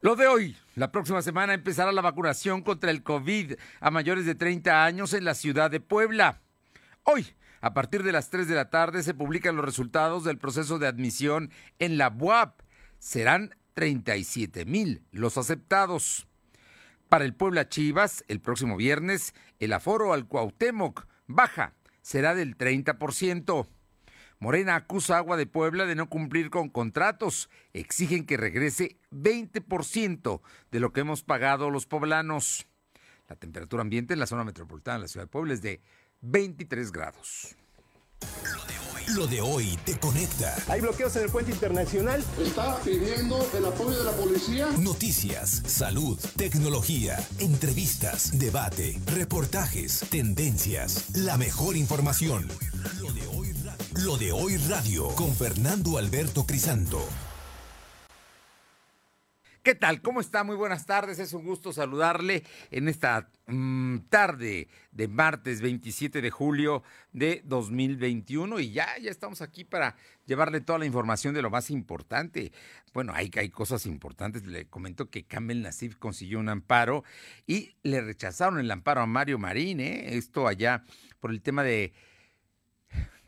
Lo de hoy, la próxima semana empezará la vacunación contra el COVID a mayores de 30 años en la ciudad de Puebla. Hoy, a partir de las 3 de la tarde, se publican los resultados del proceso de admisión en la BUAP. Serán 37 mil los aceptados. Para el Puebla Chivas, el próximo viernes, el aforo al Cuauhtémoc baja, será del 30%. Morena acusa Agua de Puebla de no cumplir con contratos. Exigen que regrese 20% de lo que hemos pagado los poblanos. La temperatura ambiente en la zona metropolitana de la ciudad de Puebla es de 23 grados. Lo de hoy te conecta. Hay bloqueos en el puente internacional. Está pidiendo el apoyo de la policía. Noticias, salud, tecnología, entrevistas, debate, reportajes, tendencias, la mejor información. Lo de hoy radio con Fernando Alberto Crisanto. ¿Qué tal? ¿Cómo está? Muy buenas tardes. Es un gusto saludarle en esta mm, tarde de martes 27 de julio de 2021 y ya, ya estamos aquí para llevarle toda la información de lo más importante. Bueno, hay, hay cosas importantes. Le comento que Kamel Nasif consiguió un amparo y le rechazaron el amparo a Mario Marín, ¿eh? esto allá por el tema de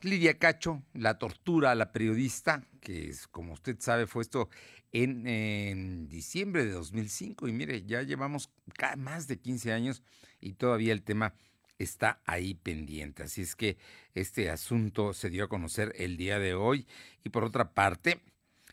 Lidia Cacho, la tortura a la periodista, que es, como usted sabe fue esto en, diciembre de 2005 y mire, ya llevamos más de 15 años y todavía el tema está ahí pendiente. Así es que este asunto se dio a conocer el día de hoy y por otra parte,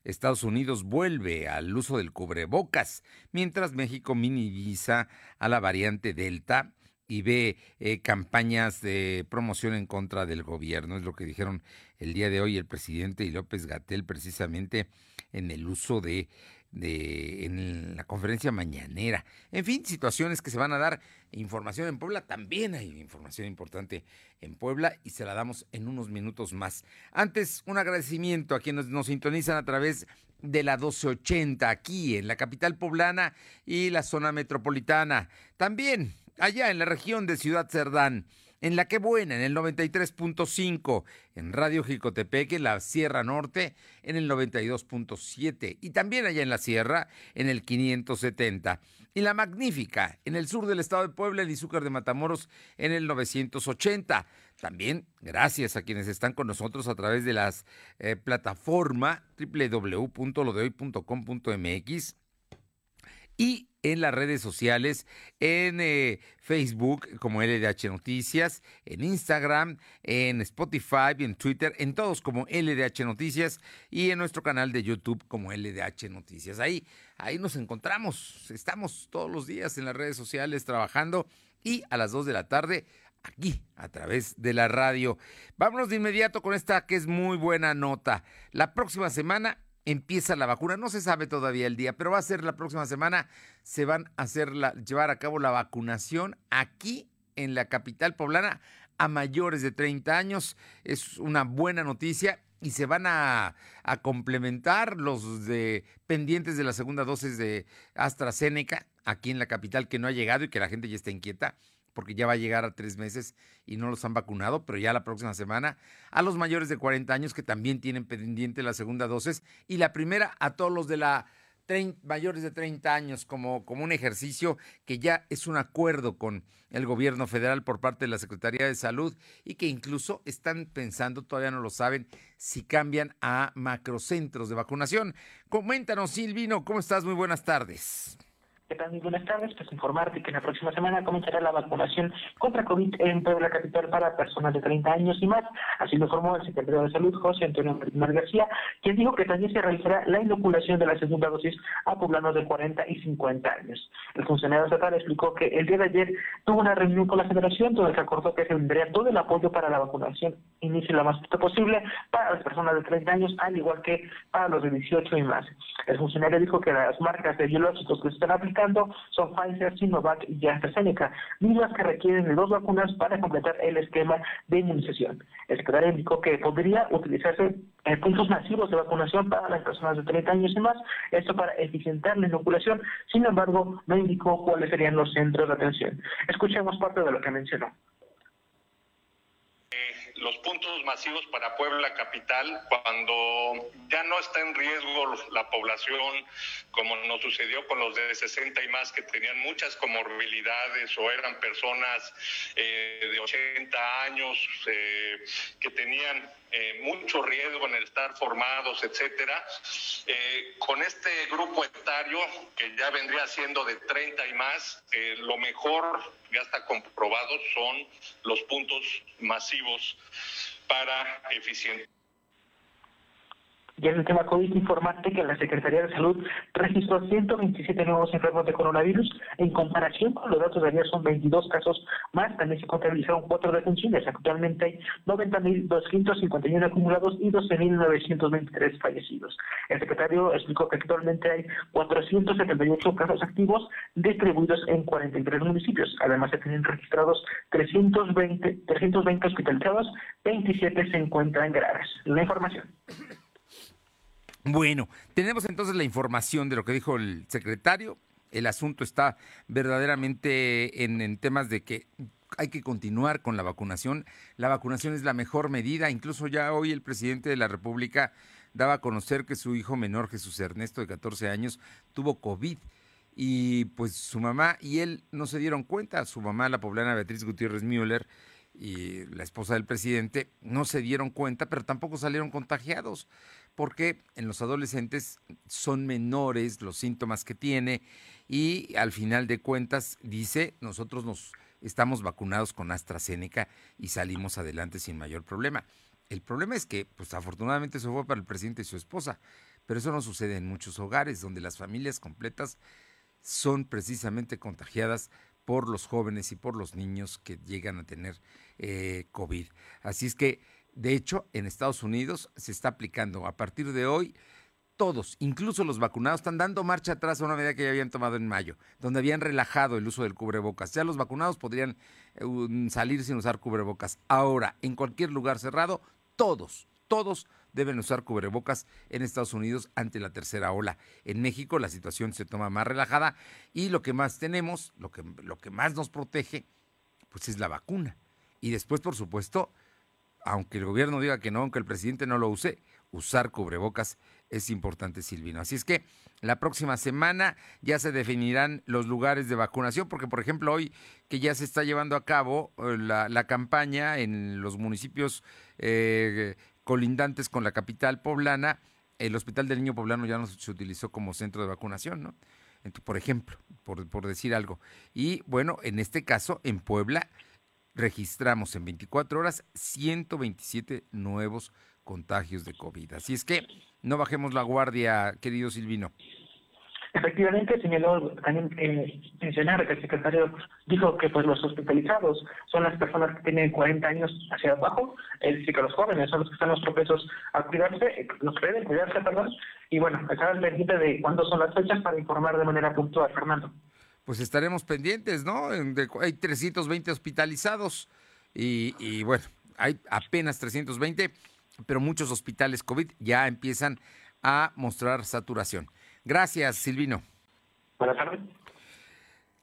Estados Unidos vuelve al uso del cubrebocas, mientras México minimiza a la variante Delta y ve eh, campañas de promoción en contra del gobierno. Es lo que dijeron el día de hoy el presidente y López Gatel precisamente en el uso de, de en la conferencia mañanera. En fin, situaciones que se van a dar. Información en Puebla, también hay información importante en Puebla y se la damos en unos minutos más. Antes, un agradecimiento a quienes nos sintonizan a través de la 1280 aquí en la capital poblana y la zona metropolitana. También allá en la región de Ciudad Cerdán, en La Que Buena, en el 93.5, en Radio Jicotepec, en la Sierra Norte, en el 92.7, y también allá en la Sierra, en el 570. Y La Magnífica, en el sur del estado de Puebla, en Izúcar de Matamoros, en el 980. También gracias a quienes están con nosotros a través de las eh, plataforma www.lodehoy.com.mx y en las redes sociales, en eh, Facebook como LDH Noticias, en Instagram, en Spotify, en Twitter, en todos como LDH Noticias y en nuestro canal de YouTube como LDH Noticias. Ahí, ahí nos encontramos, estamos todos los días en las redes sociales trabajando y a las 2 de la tarde aquí a través de la radio. Vámonos de inmediato con esta que es muy buena nota. La próxima semana empieza la vacuna. No se sabe todavía el día, pero va a ser la próxima semana. Se van a hacer llevar a cabo la vacunación aquí en la capital poblana a mayores de 30 años. Es una buena noticia y se van a, a, complementar los de pendientes de la segunda dosis de AstraZeneca aquí en la capital que no ha llegado y que la gente ya está inquieta porque ya va a llegar a tres meses y no los han vacunado, pero ya la próxima semana a los mayores de 40 años que también tienen pendiente la segunda dosis y la primera a todos los de la mayores de 30 años como, como un ejercicio que ya es un acuerdo con el gobierno federal por parte de la Secretaría de Salud y que incluso están pensando, todavía no lo saben, si cambian a macrocentros de vacunación. Coméntanos, Silvino, ¿cómo estás? Muy buenas tardes. ¿Qué tal? Muy buenas tardes. Pues informarte que la próxima semana comenzará la vacunación contra COVID en Puebla Capital para personas de 30 años y más. Así lo informó el secretario de Salud, José Antonio Martínez García, quien dijo que también se realizará la inoculación de la segunda dosis a poblanos de 40 y 50 años. El funcionario estatal explicó que el día de ayer tuvo una reunión con la federación donde se acordó que se tendría todo el apoyo para la vacunación inicie lo más pronto posible para las personas de 30 años, al igual que para los de 18 y más. El funcionario dijo que las marcas de biológicos que se están aplicando son Pfizer, Sinovac y AstraZeneca, mismas que requieren dos vacunas para completar el esquema de inmunización. El secretario indicó que podría utilizarse eh, puntos masivos de vacunación para las personas de 30 años y más, esto para eficientar la inoculación, sin embargo, no indicó cuáles serían los centros de atención. Escuchemos parte de lo que mencionó los puntos masivos para Puebla Capital cuando ya no está en riesgo la población, como nos sucedió con los de 60 y más que tenían muchas comorbilidades o eran personas eh, de 80 años eh, que tenían eh, mucho riesgo en el estar formados, etcétera. Eh, con este grupo etario, que ya vendría siendo de 30 y más, eh, lo mejor, ya está comprobado, son los puntos masivos para eficiente. Y en el tema COVID, informarte que la Secretaría de Salud registró 127 nuevos enfermos de coronavirus. En comparación con los datos de ayer, son 22 casos más. También se contabilizaron cuatro defunciones. Actualmente hay 90.251 acumulados y 12.923 fallecidos. El secretario explicó que actualmente hay 478 casos activos distribuidos en 43 municipios. Además, se tienen registrados 320, 320 hospitalizados, 27 se encuentran graves. La información. Bueno, tenemos entonces la información de lo que dijo el secretario. El asunto está verdaderamente en, temas de que hay que continuar con la vacunación. La vacunación es la mejor medida. Incluso ya hoy el presidente de la República daba a conocer que su hijo menor, Jesús Ernesto, de 14 años, tuvo COVID. Y pues su mamá y él no se dieron cuenta. Su mamá, la poblana Beatriz Gutiérrez Müller, y la esposa del presidente, no se dieron cuenta, pero tampoco salieron contagiados porque en los adolescentes son menores los síntomas que tiene y al final de cuentas dice, nosotros nos estamos vacunados con AstraZeneca y salimos adelante sin mayor problema. El problema es que, pues afortunadamente eso fue para el presidente y su esposa, pero eso no sucede en muchos hogares donde las familias completas son precisamente contagiadas por los jóvenes y por los niños que llegan a tener eh, COVID. Así es que de hecho, en Estados Unidos se está aplicando a partir de hoy. Todos, incluso los vacunados, están dando marcha atrás a una medida que ya habían tomado en mayo, donde habían relajado el uso del cubrebocas. Ya los vacunados podrían eh, salir sin usar cubrebocas. Ahora, en cualquier lugar cerrado, todos, todos deben usar cubrebocas en Estados Unidos ante la tercera ola. En México la situación se toma más relajada y lo que más tenemos, lo que, lo que más nos protege, pues es la vacuna. Y después, por supuesto, aunque el gobierno diga que no, aunque el presidente no lo use, usar cubrebocas es importante, Silvino. Así es que la próxima semana ya se definirán los lugares de vacunación, porque por ejemplo hoy que ya se está llevando a cabo eh, la, campaña en los municipios eh, colindantes con la capital poblana, el Hospital del Niño Poblano ya no se utilizó como centro de vacunación, ¿no? por ejemplo, por, por decir algo. Y bueno, en este caso, en Puebla, registramos en 24 horas 127 nuevos contagios de COVID. Así es que no bajemos la guardia, querido Silvino. Efectivamente, señaló también mencionar que el secretario dijo que pues los hospitalizados son las personas que tienen 40 años hacia abajo, es decir, que los jóvenes son los que están los propensos a cuidarse, eh, los que cuidarse, perdón, y bueno, acá pendiente de cuándo son las fechas para informar de manera puntual, Fernando pues estaremos pendientes, ¿no? hay 320 hospitalizados y, bueno, hay apenas 320, pero muchos hospitales COVID ya empiezan a mostrar saturación. Gracias, Silvino. Buenas tardes.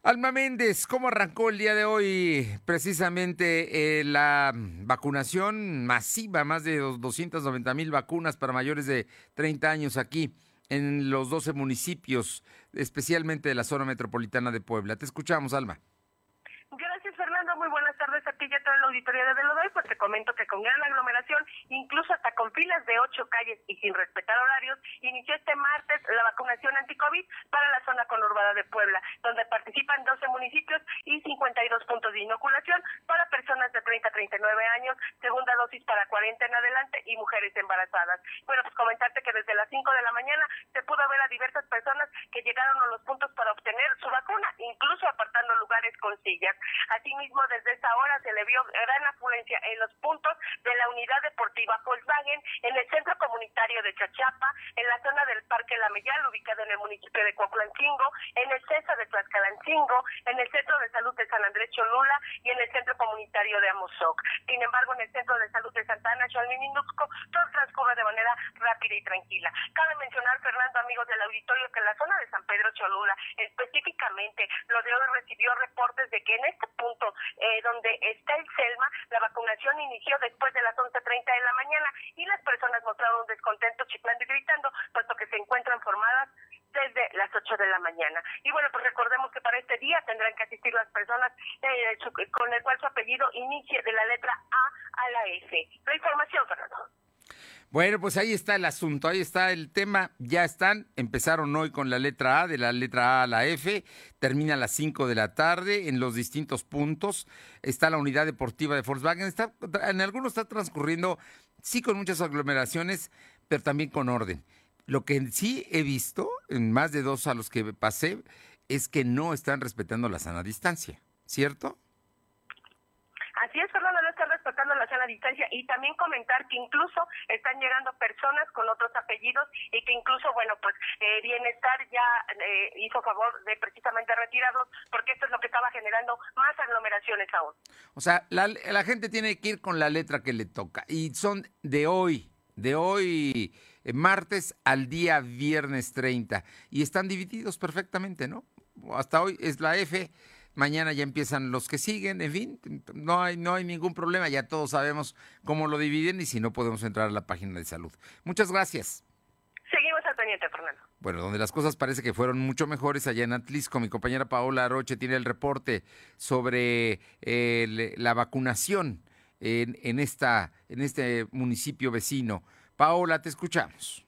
Alma Méndez, ¿cómo arrancó el día de hoy precisamente eh, la vacunación masiva? Más de 290 mil vacunas para mayores de 30 años aquí en los 12 municipios, especialmente de la zona metropolitana de Puebla. Te escuchamos, Alma. Gracias, Fernando. Muy buenas tardes a ti y a toda la auditoría de Velodoy. Pues te comento que con gran aglomeración, incluso hasta con filas de ocho calles y sin respetar horarios, inició este martes la vacunación anti-COVID para la zona conurbada de Puebla, donde participan 12 municipios y 52 puntos de inoculación para personas de 30 a 39 años, segunda dosis para 40 en adelante y mujeres embarazadas. Bueno, pues comentarte que desde las 5 de la mañana se pudo ver a diversas personas que llegaron a los puntos para obtener su vacuna, incluso apartando lugares con sillas. Asimismo, desde esa hora se le vio gran afluencia en los puntos de la unidad deportiva Volkswagen, en el centro comunitario de Chachapa, en la zona del Parque La Mellal, ubicado en el municipio de Coahuila, Tlaxcalancingo, en el centro de Tlaxcalancingo, en el centro de salud de San Andrés Cholula y en el centro comunitario de Amozoc. Sin embargo, en el centro de salud de Santa Ana, Chalminindusco, todo transcurre de manera rápida y tranquila. Cabe mencionar, Fernando, amigos del auditorio, que en la zona de San Pedro Cholula, específicamente, lo de hoy recibió reportes de que en este punto eh, donde está el CELMA, la vacunación inició después de las 11.30 de la mañana y las personas mostraron descontento chiflando y gritando, puesto que se encuentran formadas desde las 8 de la mañana. Y bueno, pues recordemos que para este día tendrán que asistir las personas eh, con el cual su apellido inicie de la letra A a la F. La información, Fernando. Bueno, pues ahí está el asunto, ahí está el tema, ya están, empezaron hoy con la letra A, de la letra A a la F, termina a las 5 de la tarde en los distintos puntos, está la unidad deportiva de Volkswagen, está, en algunos está transcurriendo, sí con muchas aglomeraciones, pero también con orden. Lo que sí he visto, en más de dos a los que pasé, es que no están respetando la sana distancia, ¿cierto? Así es, Fernando, no están respetando la sana distancia y también comentar que incluso están llegando personas con otros apellidos y que incluso, bueno, pues eh, Bienestar ya eh, hizo favor de precisamente retirarlos porque esto es lo que estaba generando más aglomeraciones aún. O sea, la, la gente tiene que ir con la letra que le toca y son de hoy, de hoy eh, martes al día viernes 30 y están divididos perfectamente, ¿no? Hasta hoy es la F, mañana ya empiezan los que siguen, en fin, no hay, no hay ningún problema, ya todos sabemos cómo lo dividen y si no podemos entrar a la página de salud. Muchas gracias. Seguimos al pendiente, Fernando. Bueno, donde las cosas parece que fueron mucho mejores allá en Atlisco, mi compañera Paola Roche tiene el reporte sobre eh, la vacunación en, en, esta, en este municipio vecino. Paola, te escuchamos.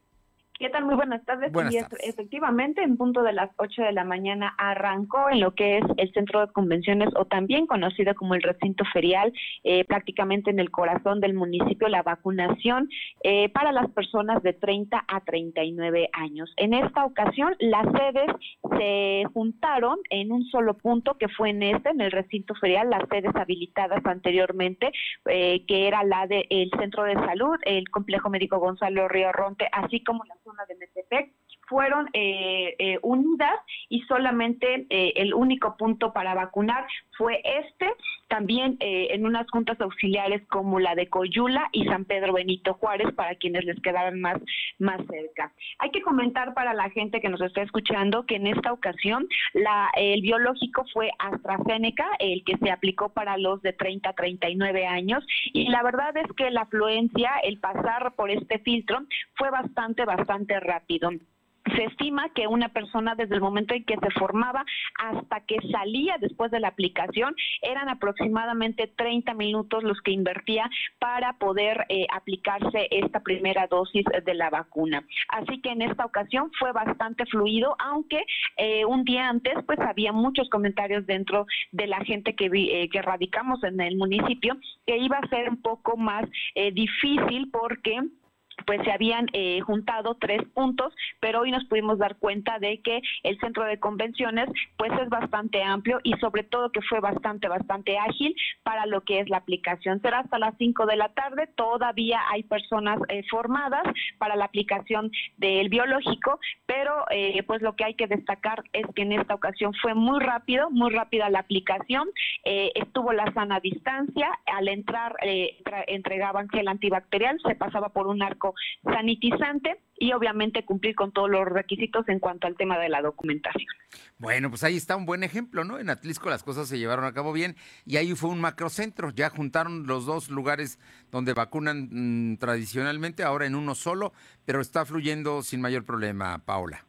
¿Qué tal? Muy buenas tardes. Buenas y tardes. efectivamente, en punto de las 8 de la mañana arrancó en lo que es el centro de convenciones o también conocido como el recinto ferial, eh, prácticamente en el corazón del municipio, la vacunación eh, para las personas de 30 a 39 años. En esta ocasión, las sedes se juntaron en un solo punto, que fue en este, en el recinto ferial, las sedes habilitadas anteriormente, eh, que era la del centro de salud, el complejo médico Gonzalo Río Ronte, así como la zona de Metepec fueron eh, eh, unidas y solamente eh, el único punto para vacunar fue este, también eh, en unas juntas auxiliares como la de Coyula y San Pedro Benito Juárez para quienes les quedaran más, más cerca. Hay que comentar para la gente que nos está escuchando que en esta ocasión la, el biológico fue AstraZeneca, el que se aplicó para los de 30 a 39 años y la verdad es que la afluencia, el pasar por este filtro fue bastante, bastante rápido se estima que una persona desde el momento en que se formaba hasta que salía después de la aplicación eran aproximadamente 30 minutos los que invertía para poder eh, aplicarse esta primera dosis de la vacuna. Así que en esta ocasión fue bastante fluido, aunque eh, un día antes pues había muchos comentarios dentro de la gente que, vi, eh, que radicamos en el municipio que iba a ser un poco más eh, difícil porque pues se habían eh, juntado tres puntos, pero hoy nos pudimos dar cuenta de que el centro de convenciones pues es bastante amplio y sobre todo que fue bastante, bastante ágil para lo que es la aplicación. Será hasta las 5 de la tarde, todavía hay personas eh, formadas para la aplicación del biológico, pero eh, pues lo que hay que destacar es que en esta ocasión fue muy rápido, muy rápida la aplicación, eh, estuvo la sana distancia, al entrar eh, entregaban gel antibacterial, se pasaba por un arco sanitizante y obviamente cumplir con todos los requisitos en cuanto al tema de la documentación. Bueno, pues ahí está un buen ejemplo, ¿no? En Atlisco las cosas se llevaron a cabo bien y ahí fue un macrocentro, ya juntaron los dos lugares donde vacunan mmm, tradicionalmente, ahora en uno solo, pero está fluyendo sin mayor problema, Paola.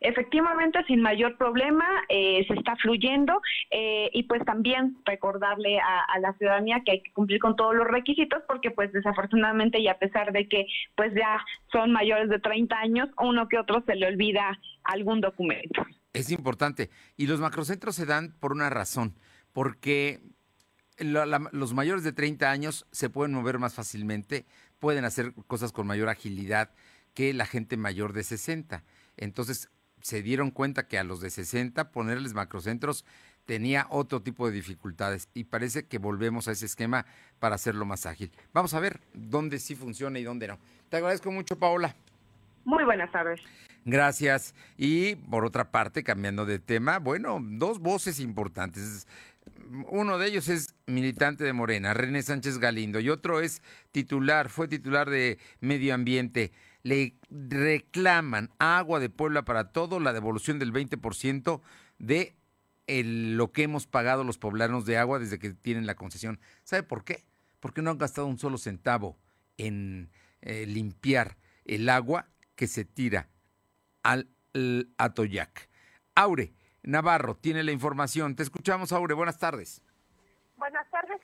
Efectivamente, sin mayor problema, eh, se está fluyendo eh, y pues también recordarle a, la ciudadanía que hay que cumplir con todos los requisitos porque pues desafortunadamente y a pesar de que pues ya son mayores de 30 años, uno que otro se le olvida algún documento. Es importante y los macrocentros se dan por una razón, porque la, la, los mayores de 30 años se pueden mover más fácilmente, pueden hacer cosas con mayor agilidad que la gente mayor de 60. Entonces, se dieron cuenta que a los de 60 ponerles macrocentros tenía otro tipo de dificultades y parece que volvemos a ese esquema para hacerlo más ágil. Vamos a ver dónde sí funciona y dónde no. Te agradezco mucho, Paola. Muy buenas tardes. Gracias. Y por otra parte, cambiando de tema, bueno, dos voces importantes. Uno de ellos es militante de Morena, René Sánchez Galindo, y otro es titular, fue titular de Medio Ambiente. Le reclaman Agua de Puebla para todo, la devolución del 20% de lo que hemos pagado los poblanos de agua desde que tienen la concesión. ¿Sabe por qué? Porque no han gastado un solo centavo en eh, limpiar el agua que se tira al Atoyac. Aure Navarro tiene la información. Te escuchamos, Aure. Buenas tardes.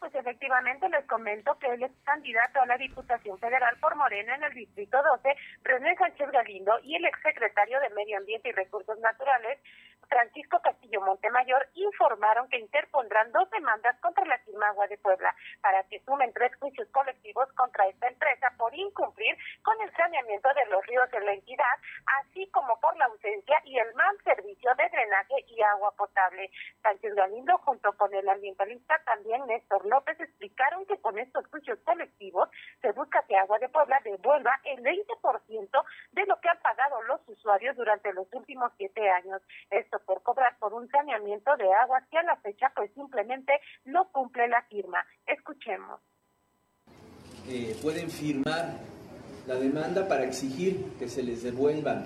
Pues efectivamente les comento que él es candidato a la Diputación Federal por Morena en el Distrito 12, René Sánchez Galindo, y el exsecretario de Medio Ambiente y Recursos Naturales, Francisco Castillo Montemayor, informaron que interpondrán dos demandas contra la firma Agua de Puebla para que sumen tres juicios colectivos contra esta empresa por incumplir con el saneamiento de los ríos en la entidad, así como por la ausencia y el mal servicio de drenaje y agua potable. Sánchez Galindo, junto con el ambientalista también Néstor López, explicaron que con estos juicios colectivos se busca que Agua de Puebla devuelva el 20% de lo que han pagado los usuarios durante los últimos siete años. Esto por cobrar por un saneamiento de aguas que a la fecha pues simplemente no cumple la firma. Escuchemos. eh, pueden firmar la demanda para exigir que se les devuelva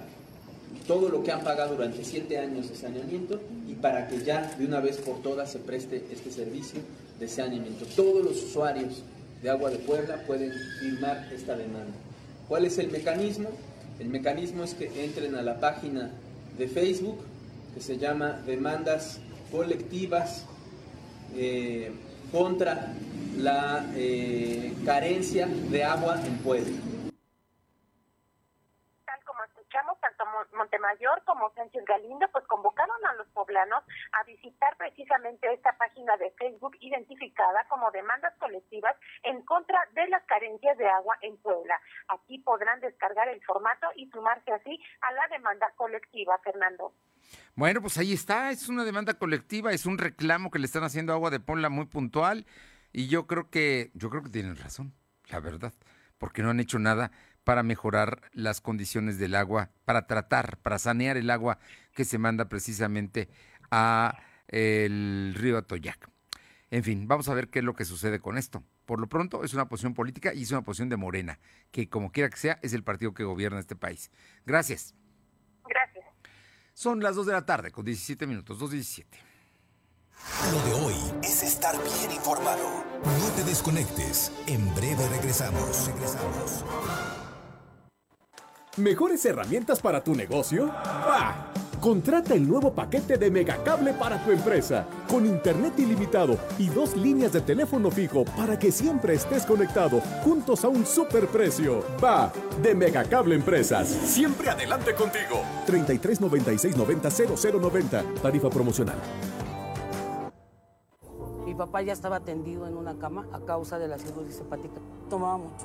todo lo que han pagado durante siete años de saneamiento y para que ya de una vez por todas se preste este servicio de saneamiento. Todos los usuarios de Agua de Puebla pueden firmar esta demanda. ¿Cuál es el mecanismo? El mecanismo es que entren a la página de Facebook que se llama Demandas Colectivas eh, contra la eh, carencia de agua en Puebla. Tal como escuchamos, tanto Mon- Montemayor como Sánchez Galindo pues convocaron a los poblanos a visitar precisamente esta página de Facebook identificada como demandas colectivas en contra de las carencias de agua en Puebla. Aquí podrán descargar el formato y sumarse así a la demanda colectiva, Fernando. Bueno, pues ahí está. Es una demanda colectiva, es un reclamo que le están haciendo Agua de Puebla muy puntual. Y yo creo que, yo creo que tienen razón, la verdad, porque no han hecho nada para mejorar las condiciones del agua, para tratar, para sanear el agua que se manda precisamente a el río Atoyac. En fin, vamos a ver qué es lo que sucede con esto. Por lo pronto es una posición política y es una posición de Morena, que como quiera que sea, es el partido que gobierna este país. Gracias. Gracias. Son las 2 de la tarde con 17 minutos, 2.17. Lo de hoy es estar bien informado. No te desconectes. En breve regresamos. Regresamos. ¿Mejores herramientas para tu negocio? ¡Bah! Contrata el nuevo paquete de Megacable para tu empresa, con internet ilimitado y dos líneas de teléfono fijo para que siempre estés conectado, juntos a un superprecio. Va, de Megacable Empresas. Siempre adelante contigo. 33 96 90 0090. Tarifa promocional. Mi papá ya estaba tendido en una cama a causa de la cirrosis hepática. Tomaba mucho.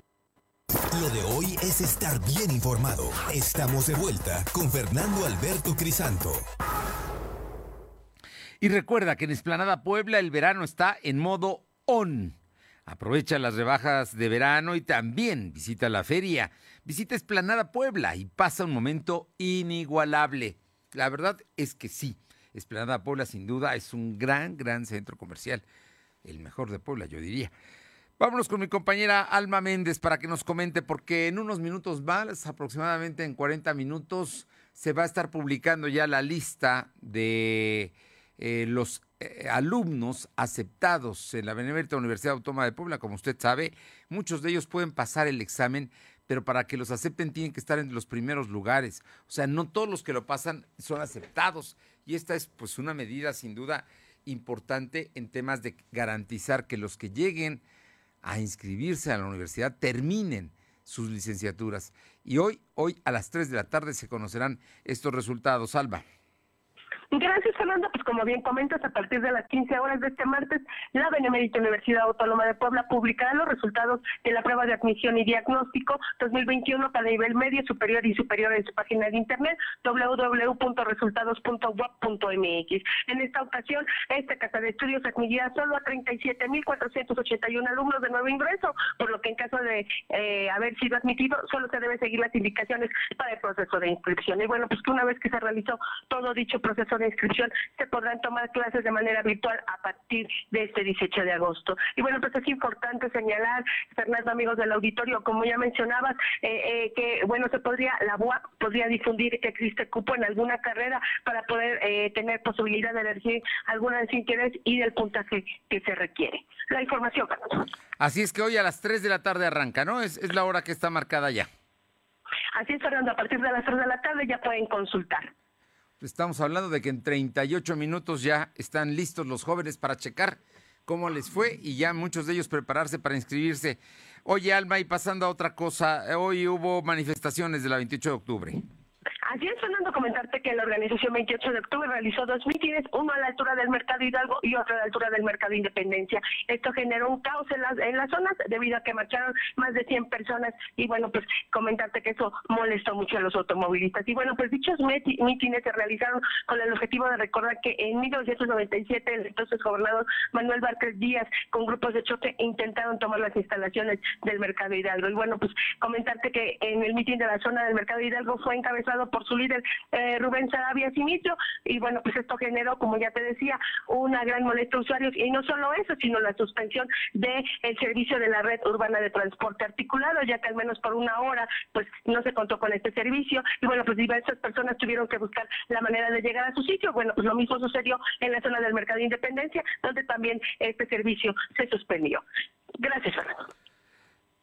Lo de hoy es estar bien informado. Estamos de vuelta con Fernando Alberto Crisanto. Y recuerda que en Esplanada Puebla el verano está en modo on. Aprovecha las rebajas de verano y también visita la feria. Visita Esplanada Puebla y pasa un momento inigualable. La verdad es que sí, Esplanada Puebla sin duda es un gran, gran centro comercial. El mejor de Puebla, yo diría. Vámonos con mi compañera Alma Méndez para que nos comente, porque en unos minutos más, aproximadamente en 40 minutos, se va a estar publicando ya la lista de eh, los eh, alumnos aceptados en la Benemérita Universidad Autónoma de Puebla. Como usted sabe, muchos de ellos pueden pasar el examen, pero para que los acepten tienen que estar en los primeros lugares. O sea, no todos los que lo pasan son aceptados. Y esta es pues una medida sin duda importante en temas de garantizar que los que lleguen a inscribirse a la universidad terminen sus licenciaturas. Y hoy, hoy a las 3 de la tarde se conocerán estos resultados. Alba. Gracias, Fernando. Pues como bien comentas, a partir de las 15 horas de este martes, la Benemérita Universidad Autónoma de Puebla publicará los resultados de la prueba de admisión y diagnóstico 2021 para nivel medio, superior y superior en su página de internet www.resultados.web.mx. En esta ocasión, esta casa de estudios admitirá solo a 37.481 alumnos de nuevo ingreso, por lo que en caso de eh, haber sido admitido, solo se debe seguir las indicaciones para el proceso de inscripción. Y bueno, pues que una vez que se realizó todo dicho proceso de inscripción, se podrán tomar clases de manera virtual a partir de este 18 de agosto. Y bueno, pues es importante señalar, Fernando, amigos del auditorio, como ya mencionabas, eh, eh, que bueno, se podría, la UAP podría difundir que existe cupo en alguna carrera para poder eh, tener posibilidad de elegir alguna de interés y del puntaje que se requiere. La información, Carlos. Así es que hoy a las 3 de la tarde arranca, ¿no? Es, es la hora que está marcada ya. Así es, Fernando, a partir de las 3 de la tarde ya pueden consultar. Estamos hablando de que en 38 minutos ya están listos los jóvenes para checar cómo les fue y ya muchos de ellos prepararse para inscribirse. Oye, Alma, y pasando a otra cosa, hoy hubo manifestaciones de la 28 de octubre. Así es, Fernando, comentarte que la organización 28 de octubre realizó dos mítines, uno a la altura del Mercado Hidalgo y otro a la altura del Mercado Independencia. Esto generó un caos en las, en las zonas debido a que marcharon más de 100 personas y bueno, pues comentarte que eso molestó mucho a los automovilistas. Y bueno, pues dichos mítines se realizaron con el objetivo de recordar que en 1997 el entonces gobernador Manuel Vázquez Díaz con grupos de choque intentaron tomar las instalaciones del Mercado Hidalgo. Y bueno, pues comentarte que en el mitin de la zona del Mercado Hidalgo fue encabezado por su líder eh, Rubén Sarabia Simitro y bueno, pues esto generó, como ya te decía, una gran molestia a usuarios y no solo eso, sino la suspensión del el servicio de la red urbana de transporte articulado, ya que al menos por una hora pues no se contó con este servicio y bueno, pues diversas personas tuvieron que buscar la manera de llegar a su sitio. Bueno, pues lo mismo sucedió en la zona del Mercado de Independencia, donde también este servicio se suspendió. Gracias, Fernando.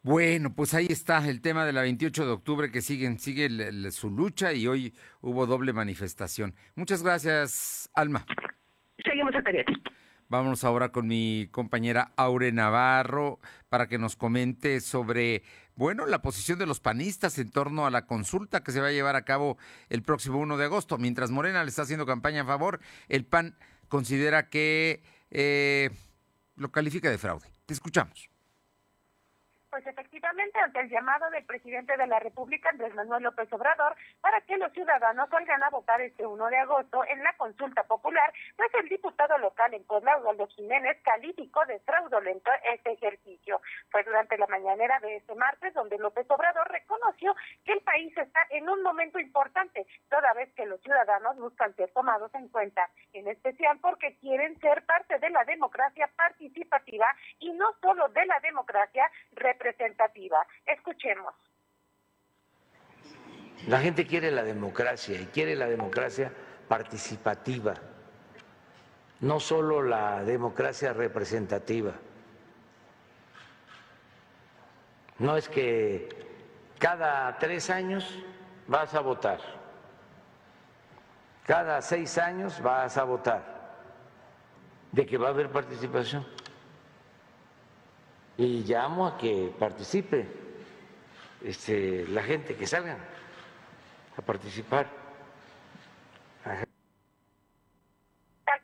Bueno, pues ahí está el tema de la 28 de octubre que siguen, sigue su lucha y hoy hubo doble manifestación. Muchas gracias, Alma. Seguimos a Vámonos ahora con mi compañera Aure Navarro para que nos comente sobre, bueno, la posición de los panistas en torno a la consulta que se va a llevar a cabo el próximo 1 de agosto. Mientras Morena le está haciendo campaña a favor, el PAN considera que eh, lo califica de fraude. Te escuchamos. Pues efectivamente, ante el llamado del presidente de la República, Andrés Manuel López Obrador, para que los ciudadanos salgan a votar este 1 de agosto en la consulta popular, pues el diputado local en Puebla, Osvaldo Jiménez, calificó de fraudulento este ejercicio. Fue durante la mañanera de este martes donde López Obrador reconoció que el país está en un momento importante, toda vez que los ciudadanos buscan ser tomados en cuenta, en especial porque quieren ser parte de la democracia participativa y no solo de la democracia representativa. Escuchemos. La gente quiere la democracia y quiere la democracia participativa, no solo la democracia representativa. No es que cada tres años vas a votar cada seis años vas a votar de que va a haber participación. Y llamo a que participe este, la gente, que salgan a participar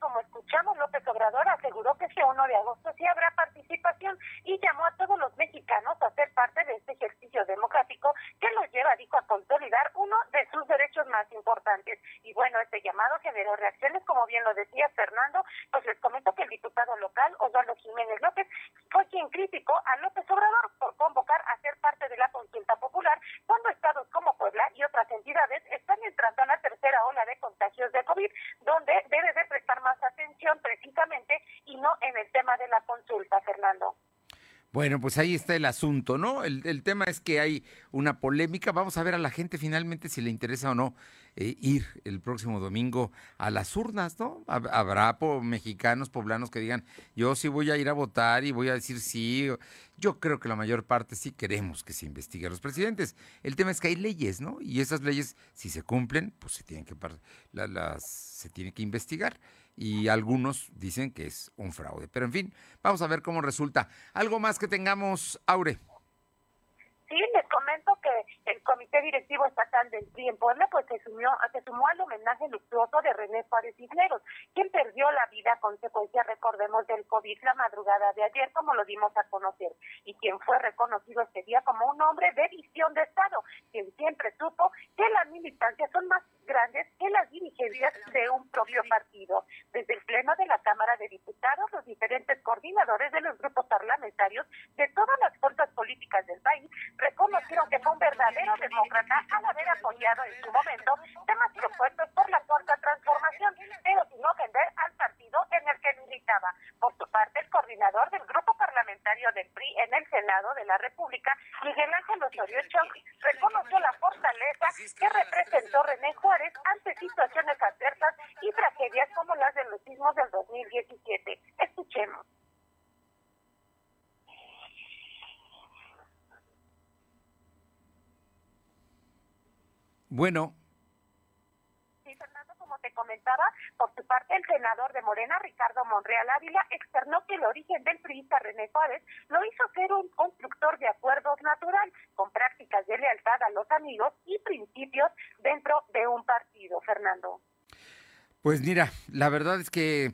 como escuchamos, López Obrador aseguró que ese 1 de agosto sí habrá participación y llamó a todos los mexicanos a ser parte de este ejercicio democrático que los lleva, dijo, a consolidar uno de sus derechos más importantes. Y bueno, este llamado generó reacciones, como bien lo decía Fernando, pues les comento que el diputado local, Osvaldo Jiménez López, fue quien criticó a López Obrador por convocar a ser parte de la consulta popular cuando estados como Puebla y otras entidades están entrando a la tercera ola de contagios de COVID, donde debe de prestar más atención precisamente y no en el tema de la consulta, Fernando. Bueno, pues ahí está el asunto, ¿no? El, el, tema es que hay una polémica. Vamos a ver a la gente finalmente si le interesa o no eh, ir el próximo domingo a las urnas, ¿no? Habrá mexicanos, poblanos que digan, yo sí voy a ir a votar y voy a decir sí. Yo creo que la mayor parte sí queremos que se investigue a los presidentes. El tema es que hay leyes, ¿no? Y esas leyes, si se cumplen, pues se tienen que, la, las, se tiene que investigar y algunos dicen que es un fraude. Pero en fin, vamos a ver cómo resulta. ¿Algo más que tengamos, Aure? Sí, les comento que el Comité Directivo Estatal del PRI en Puebla pues se, sumió, se sumó al homenaje luctuoso de René Juárez Cisneros, quien perdió la vida a consecuencia, recordemos, del COVID la madrugada de ayer, como lo dimos a conocer, y quien fue reconocido este día como un hombre de visión de Estado, quien siempre supo que las militancias son más grandes que las dirigencias de un propio partido. Desde el Pleno de la Cámara de Diputados, los diferentes coordinadores de los grupos parlamentarios de todas las fuerzas políticas del país reconocieron que fue un verdadero demócrata al haber apoyado en su momento temas propuestos por la cuarta transformación, pero sin ofender al partido en el que militaba. Por su parte, el coordinador del grupo parlamentario del PRI en el Senado de la República, Miguel Ángel Osorio Chong, reconoció la fortaleza que representó René Juárez ante situaciones adversas y tragedias como las de los sismos del 2017. Escuchemos. Bueno. Sí, Fernando, como te comentaba, por su parte, el senador de Morena, Ricardo Monreal Ávila, externó que el origen del priista René Juárez lo hizo ser un constructor de acuerdos natural, con prácticas de lealtad a los amigos y principios dentro de un partido, Fernando. Pues mira, la verdad es que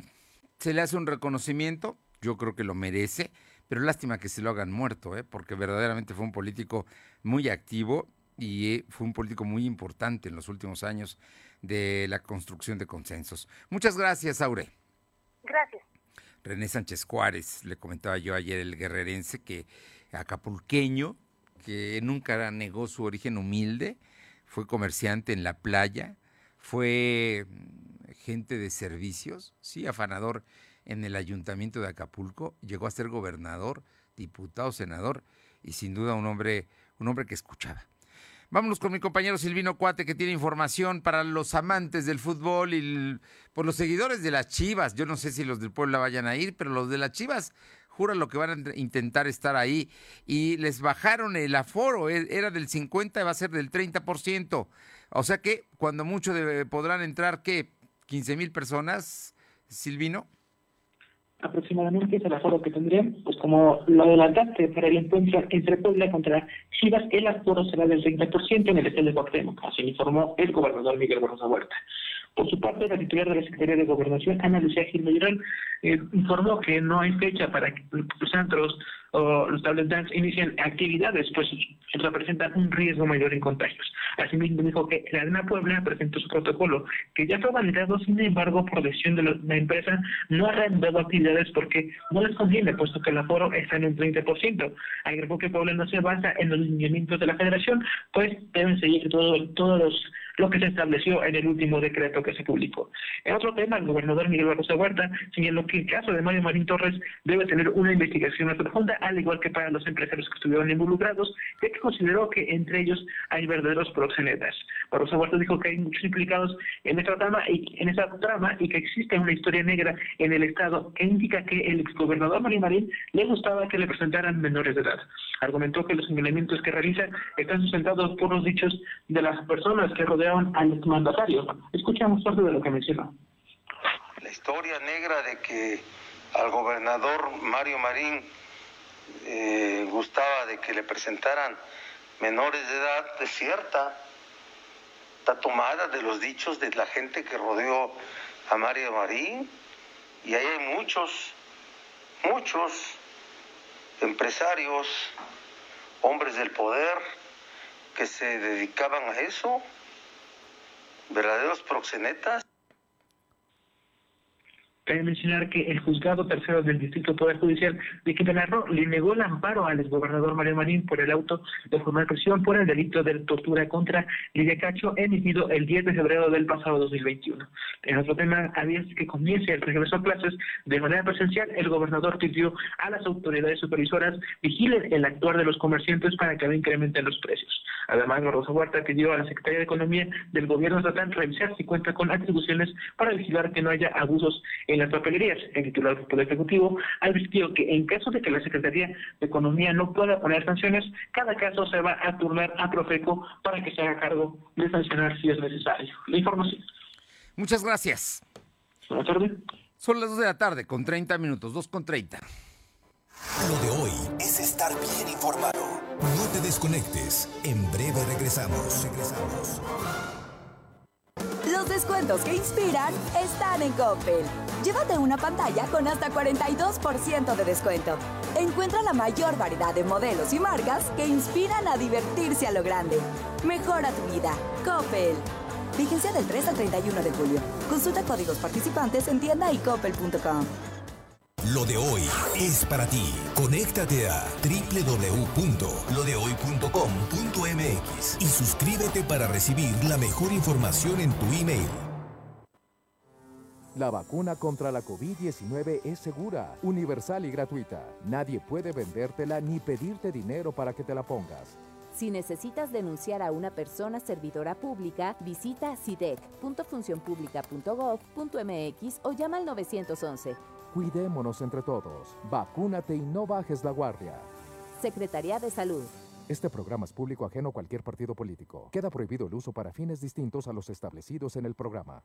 se le hace un reconocimiento, yo creo que lo merece, pero lástima que se lo hagan muerto, ¿eh? porque verdaderamente fue un político muy activo y eh, fue un político muy importante en los últimos años de la construcción de consensos. Muchas gracias, Aure. Gracias. René Sánchez Juárez, le comentaba yo ayer el guerrerense que acapulqueño, que nunca negó su origen humilde, fue comerciante en la playa, fue mm, gente de servicios, sí, afanador en el ayuntamiento de Acapulco, llegó a ser gobernador, diputado, senador y sin duda un hombre, un hombre que escuchaba. Vámonos con mi compañero Silvino Cuate, que tiene información para los amantes del fútbol y por los seguidores de las Chivas. Yo no sé si los del Puebla vayan a ir, pero los de las Chivas juran lo que van a intentar estar ahí. Y les bajaron el aforo, e, era del 50 y va a ser del 30%. O sea que cuando mucho podrán entrar, ¿qué? ¿15 mil personas, Silvino? Aproximadamente es el aforo que tendrían, pues como lo adelantaste para el encuentro entre Puebla contra Chivas, el aforo será del 30% en el estadio de Cuauhtémoc, así informó el gobernador Miguel Barroso Huerta. Por su parte, la titular de la Secretaría de Gobernación, Ana Lucía Gil eh, informó que no hay fecha para que los centros o los tablet dance inician actividades, pues representan un riesgo mayor en contagios. Asimismo, dijo que la Arena Puebla presentó su protocolo, que ya fue validado, sin embargo, por decisión de la empresa, no ha reanudado actividades porque no les conviene, puesto que el aforo está en un 30%. Agregó que Puebla no se basa en los lineamientos de la federación, pues deben seguir todo, todos los lo que se estableció en el último decreto que se publicó. En otro tema, el gobernador Miguel Barroso Huerta señaló que el caso de Mario Marín Torres debe tener una investigación más profunda, al igual que para los empresarios que estuvieron involucrados, ya que consideró que entre ellos hay verdaderos proxenetas. Barroso Huerta dijo que hay muchos implicados en esta trama y en esa trama y que existe una historia negra en el Estado que indica que el exgobernador Mario Marín le gustaba que le presentaran menores de edad. Argumentó que los señalamientos que realiza están sustentados por los dichos de las personas que rodeaban al mandatario. Escuchamos parte de lo que mencionó. La historia negra de que al gobernador Mario Marín eh, gustaba de que le presentaran menores de edad es cierta. Está tomada de los dichos de la gente que rodeó a Mario Marín. Y ahí hay muchos, muchos empresarios, hombres del poder, que se dedicaban a eso, verdaderos proxenetas. Cabe mencionar que el juzgado tercero del Distrito Poder Judicial de Quintana Roo le negó el amparo al exgobernador Mario Marín por el auto de formal prisión por el delito de tortura contra Lidia Cacho emitido el 10 de febrero del pasado 2021. En otro tema, había que comience el regreso a clases de manera presencial, el gobernador pidió a las autoridades supervisoras vigilen el actuar de los comerciantes para que no incrementen los precios. Además, Rosa Huerta pidió a la Secretaría de Economía del gobierno estatal revisar si cuenta con atribuciones para vigilar que no haya abusos en las papelerías. El titular del Poder Ejecutivo advirtió que en caso de que la Secretaría de Economía no pueda poner sanciones, cada caso se va a turnar a Profeco para que se haga cargo de sancionar si es necesario. La información. Muchas gracias. Buenas tardes. Son las 2 de la tarde con 30 minutos, 2 con 30. Lo de hoy es estar bien informado. No te desconectes. En breve regresamos. Regresamos. Los descuentos que inspiran están en Coppel. Llévate una pantalla con hasta 42% de descuento. Encuentra la mayor variedad de modelos y marcas que inspiran a divertirse a lo grande. Mejora tu vida. Coppel. Vigencia del 3 al 31 de julio. Consulta códigos participantes en tienda y coppel.com. Lo de hoy es para ti. Conéctate a www.lodehoy.com.mx y suscríbete para recibir la mejor información en tu email. La vacuna contra la COVID-19 es segura, universal y gratuita. Nadie puede vendértela ni pedirte dinero para que te la pongas. Si necesitas denunciar a una persona servidora pública, visita sidec.funcionpublica.gov.mx o llama al 911. Cuidémonos entre todos. Vacúnate y no bajes la guardia. Secretaría de Salud. Este programa es público ajeno a cualquier partido político. Queda prohibido el uso para fines distintos a los establecidos en el programa.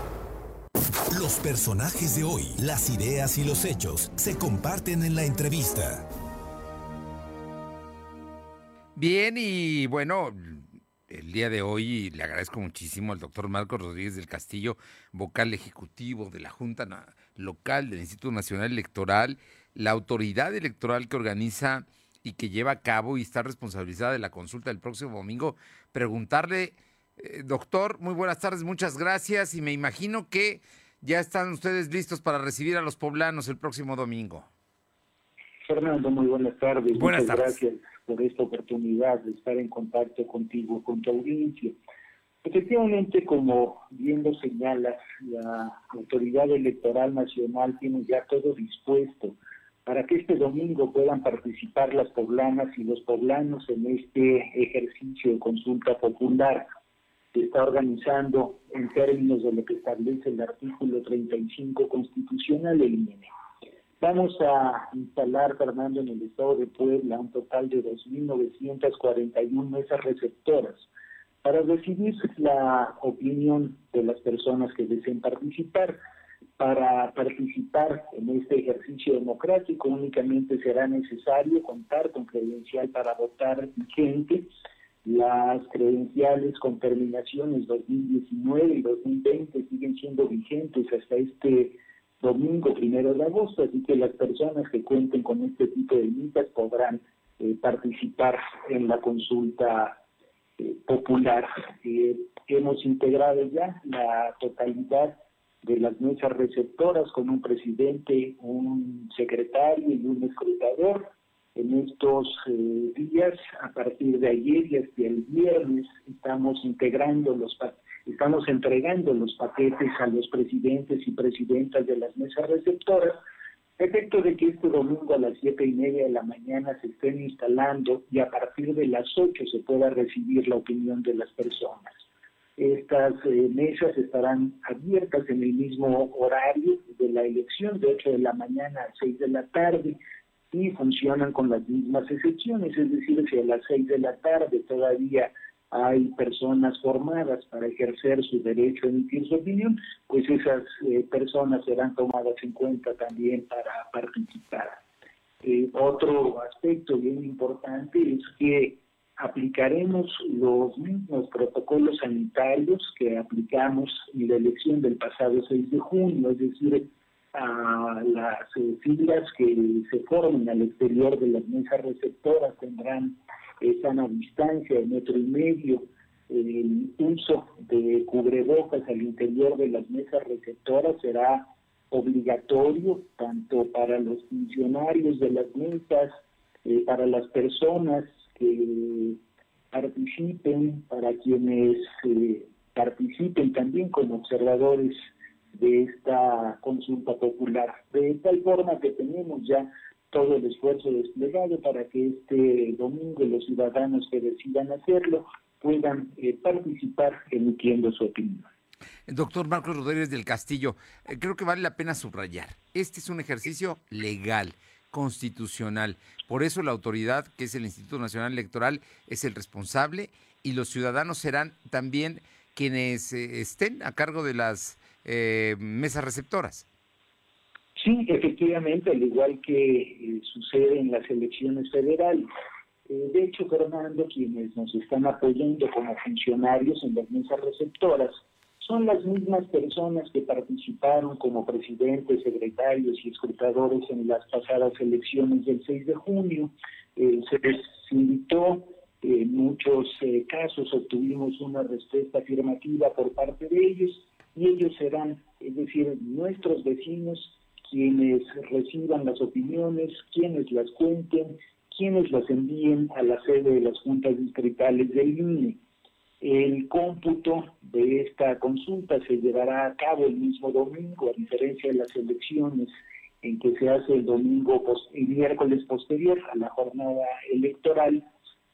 Los personajes de hoy, las ideas y los hechos se comparten en la entrevista. Bien, y bueno, el día de hoy le agradezco muchísimo al doctor Marcos Rodríguez del Castillo, vocal ejecutivo de la Junta Local del Instituto Nacional Electoral, la autoridad electoral que organiza y que lleva a cabo y está responsabilizada de la consulta del próximo domingo, preguntarle, eh, doctor, muy buenas tardes, muchas gracias y me imagino que ya están ustedes listos para recibir a los poblanos el próximo domingo. Fernando, muy buenas tardes. Buenas Muchas tardes. gracias por esta oportunidad de estar en contacto contigo, con tu audiencia. Efectivamente, como bien lo señalas, la Autoridad Electoral Nacional tiene ya todo dispuesto para que este domingo puedan participar las poblanas y los poblanos en este ejercicio de consulta popular que está organizando en términos de lo que establece el artículo 35 constitucional del INE. Vamos a instalar, Fernando, en el estado de Puebla un total de 2.941 mesas receptoras para recibir la opinión de las personas que deseen participar. Para participar en este ejercicio democrático únicamente será necesario contar con credencial para votar vigente, las credenciales con terminaciones 2019 y 2020 siguen siendo vigentes hasta este domingo primero de agosto, así que las personas que cuenten con este tipo de listas podrán eh, participar en la consulta eh, popular. Eh, hemos integrado ya la totalidad de las mesas receptoras con un presidente, un secretario y un escrutador en estos eh, días, a partir de ayer y hasta el viernes, estamos integrando los, Estamos entregando los paquetes a los presidentes y presidentas de las mesas receptoras, efecto de que este domingo a las siete y media de la mañana se estén instalando y a partir de las ocho se pueda recibir la opinión de las personas. Estas eh, mesas estarán abiertas en el mismo horario de la elección, de 8 de la mañana a 6 de la tarde, y funcionan con las mismas excepciones, es decir, si a las 6 de la tarde todavía hay personas formadas para ejercer su derecho a emitir su opinión, pues esas eh, personas serán tomadas en cuenta también para participar. Eh, otro aspecto bien importante es que aplicaremos los mismos protocolos sanitarios que aplicamos en la elección del pasado 6 de junio, es decir, a las eh, filas que se formen al exterior de las mesas receptoras tendrán a distancia de metro y medio, el uso de cubrebocas al interior de las mesas receptoras será obligatorio tanto para los funcionarios de las mesas, eh, para las personas que participen, para quienes eh, participen también como observadores de esta consulta popular. De tal forma que tenemos ya todo el esfuerzo desplegado para que este domingo los ciudadanos que decidan hacerlo puedan eh, participar emitiendo su opinión. Doctor Marcos Rodríguez del Castillo, eh, creo que vale la pena subrayar, este es un ejercicio legal, constitucional, por eso la autoridad, que es el Instituto Nacional Electoral, es el responsable y los ciudadanos serán también quienes eh, estén a cargo de las mesas receptoras. Sí, efectivamente, al igual que eh, sucede en las elecciones federales. Eh, de hecho, Fernando, quienes nos están apoyando como funcionarios en las mesas receptoras, son las mismas personas que participaron como presidentes, secretarios y escrutadores en las pasadas elecciones del 6 de junio. Eh, se les invitó, en muchos casos obtuvimos una respuesta afirmativa por parte de ellos y ellos serán, es decir, nuestros vecinos quienes reciban las opiniones, quienes las cuenten, quienes las envíen a la sede de las juntas distritales del INE. El cómputo de esta consulta se llevará a cabo el mismo domingo, a diferencia de las elecciones en que se hace el domingo el miércoles posterior a la jornada electoral.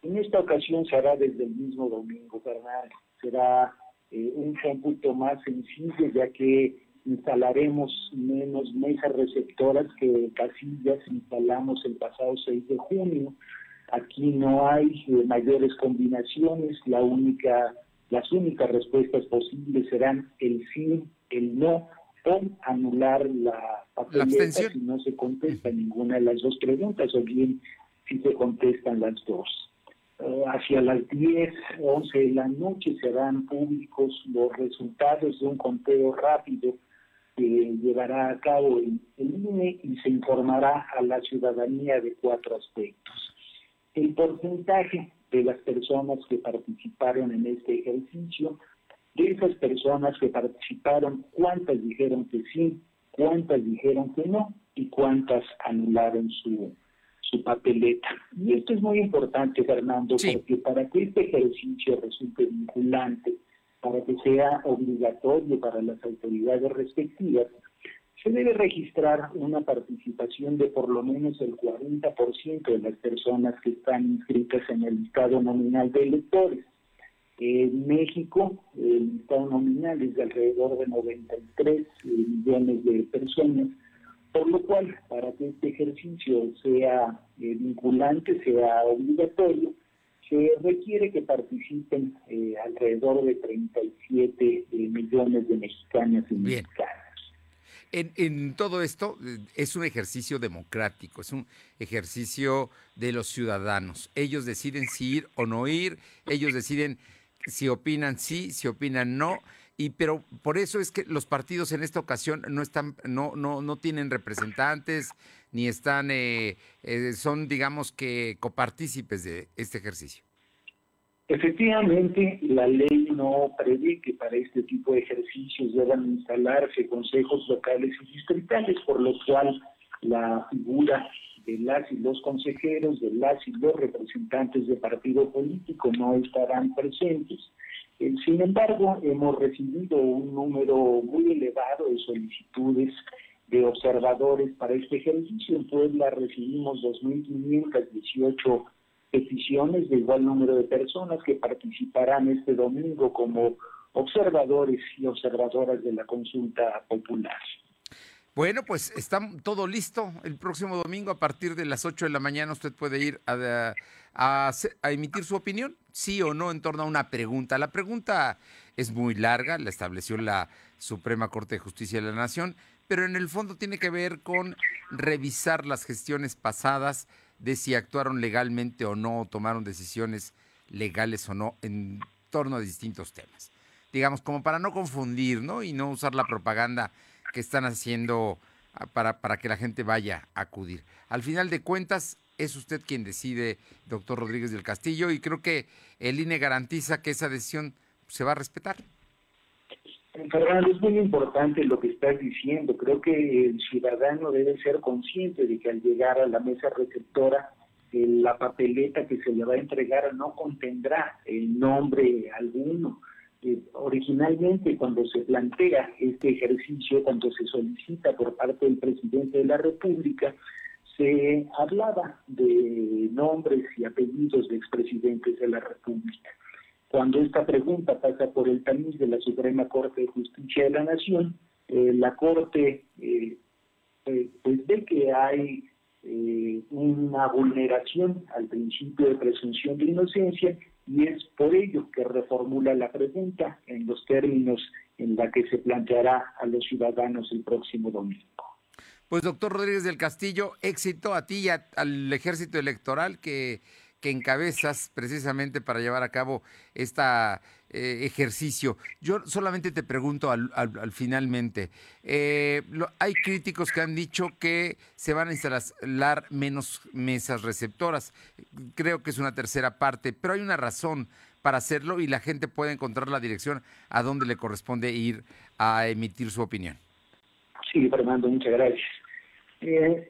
En esta ocasión se hará desde el mismo domingo, ¿verdad? Será eh, un cómputo más sencillo, ya que instalaremos menos mesas receptoras que casillas instalamos el pasado 6 de junio. Aquí no hay eh, mayores combinaciones, la única, las únicas respuestas posibles serán el sí, el no o anular la papeleta si no se contesta ninguna de las dos preguntas o bien si se contestan las dos. Eh, hacia las 10, 11 de la noche serán públicos los resultados de un conteo rápido que llevará a cabo el, INE y se informará a la ciudadanía de cuatro aspectos. El porcentaje de las personas que participaron en este ejercicio, de esas personas que participaron, cuántas dijeron que sí, cuántas dijeron que no y cuántas anularon su, su papeleta. Y esto es muy importante, Fernando, porque para que este ejercicio resulte vinculante, para que sea obligatorio para las autoridades respectivas, se debe registrar una participación de por lo menos el 40% de las personas que están inscritas en el listado nominal de electores. En México, el listado nominal es de alrededor de 93 millones de personas, por lo cual, para que este ejercicio sea eh, vinculante, sea obligatorio, se requiere que participen eh, alrededor de 37 eh, millones de mexicanos y mexicanas. En, en, todo esto eh, es un ejercicio democrático, es un ejercicio de los ciudadanos. Ellos deciden si ir o no ir, ellos deciden si opinan sí, si opinan no, y pero por eso es que los partidos en esta ocasión no están, no, no, no tienen representantes, ni están, eh, eh, son digamos que copartícipes de este ejercicio. Efectivamente, la ley no prevé que para este tipo de ejercicios deban instalarse consejos locales y distritales, por lo cual la figura de las y los consejeros, de las y los representantes de partido político no estarán presentes. Eh, sin embargo, hemos recibido un número muy elevado de solicitudes de observadores para este ejercicio. En Puebla recibimos 2.518 peticiones de igual número de personas que participarán este domingo como observadores y observadoras de la consulta popular. Bueno, pues está todo listo. El próximo domingo a partir de las 8 de la mañana usted puede ir a, emitir su opinión, sí o no, en torno a una pregunta. La pregunta es muy larga, la estableció la Suprema Corte de Justicia de la Nación, pero en el fondo tiene que ver con revisar las gestiones pasadas de si actuaron legalmente o no, tomaron decisiones legales o no en torno a distintos temas. Digamos, como para no confundir, ¿no? Y no usar la propaganda que están haciendo ah, para, para que la gente vaya a acudir. Al final de cuentas, es usted quien decide, doctor Rodríguez del Castillo, y creo que el INE garantiza que esa decisión se va a respetar. Fernando, es muy importante lo que estás diciendo. Creo que el ciudadano debe ser consciente de que al llegar a la mesa receptora, la papeleta que se le va a entregar no contendrá el nombre alguno. Eh, originalmente, cuando se plantea este ejercicio, cuando se solicita por parte del presidente de la República, se hablaba de nombres y apellidos de expresidentes de la República. Cuando esta pregunta pasa por el tamiz de la Suprema Corte de Justicia de la Nación, eh, la Corte eh, eh, pues ve que hay una vulneración al principio de presunción de inocencia y es por ello que reformula la pregunta en los términos en la que se planteará a los ciudadanos el próximo domingo. Pues doctor Rodríguez del Castillo, éxito a ti y al ejército electoral que que encabezas precisamente para llevar a cabo este ejercicio. Yo solamente te pregunto al, finalmente, eh, hay críticos que han dicho que se van a instalar menos mesas receptoras. Creo que es una tercera parte, pero hay una razón para hacerlo y la gente puede encontrar la dirección a donde le corresponde ir a emitir su opinión. Sí, Fernando, muchas gracias. Eh,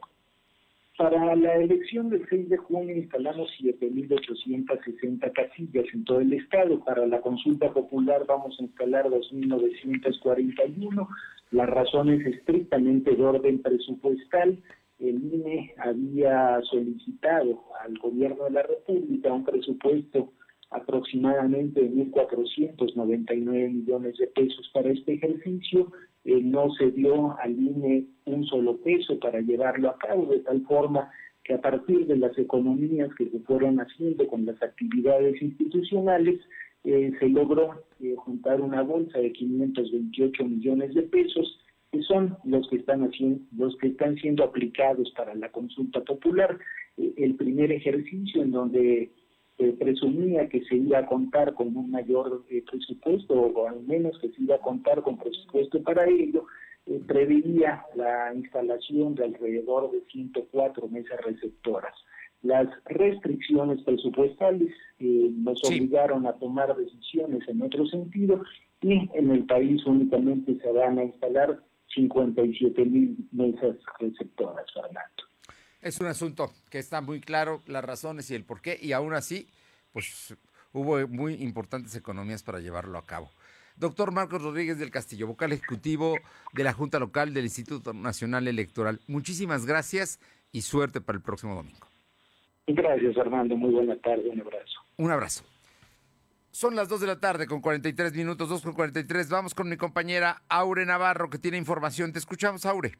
para la elección del 6 de junio instalamos 7.860 casillas en todo el estado. Para la consulta popular vamos a instalar 2.941. La razón es estrictamente de orden presupuestal. El INE había solicitado al gobierno de la República un presupuesto aproximadamente de 1.499 millones de pesos para este ejercicio eh, no se dio al INE un solo peso para llevarlo a cabo, de tal forma que a partir de las economías que se fueron haciendo con las actividades institucionales, eh, se logró eh, juntar una bolsa de 528 millones de pesos, que son los que están haciendo, los que están siendo aplicados para la consulta popular. el primer ejercicio en donde presumía que se iba a contar con un mayor eh, presupuesto, o al menos que se iba a contar con presupuesto para ello, eh, preveía la instalación de alrededor de 104 mesas receptoras. Las restricciones presupuestales eh, nos obligaron a tomar decisiones en otro sentido y en el país únicamente se van a instalar 57 mil mesas receptoras, Fernando. Es un asunto que está muy claro, las razones y el por qué, y aún así, pues hubo muy importantes economías para llevarlo a cabo. Doctor Marcos Rodríguez del Castillo, vocal ejecutivo de la Junta Local del Instituto Nacional Electoral. Muchísimas gracias y suerte para el próximo domingo. Gracias, Armando. Muy buena tarde. Un abrazo. Un abrazo. Son las 2 de la tarde con 43 minutos, 2 con 43. Vamos con mi compañera Aure Navarro que tiene información. Te escuchamos, Aure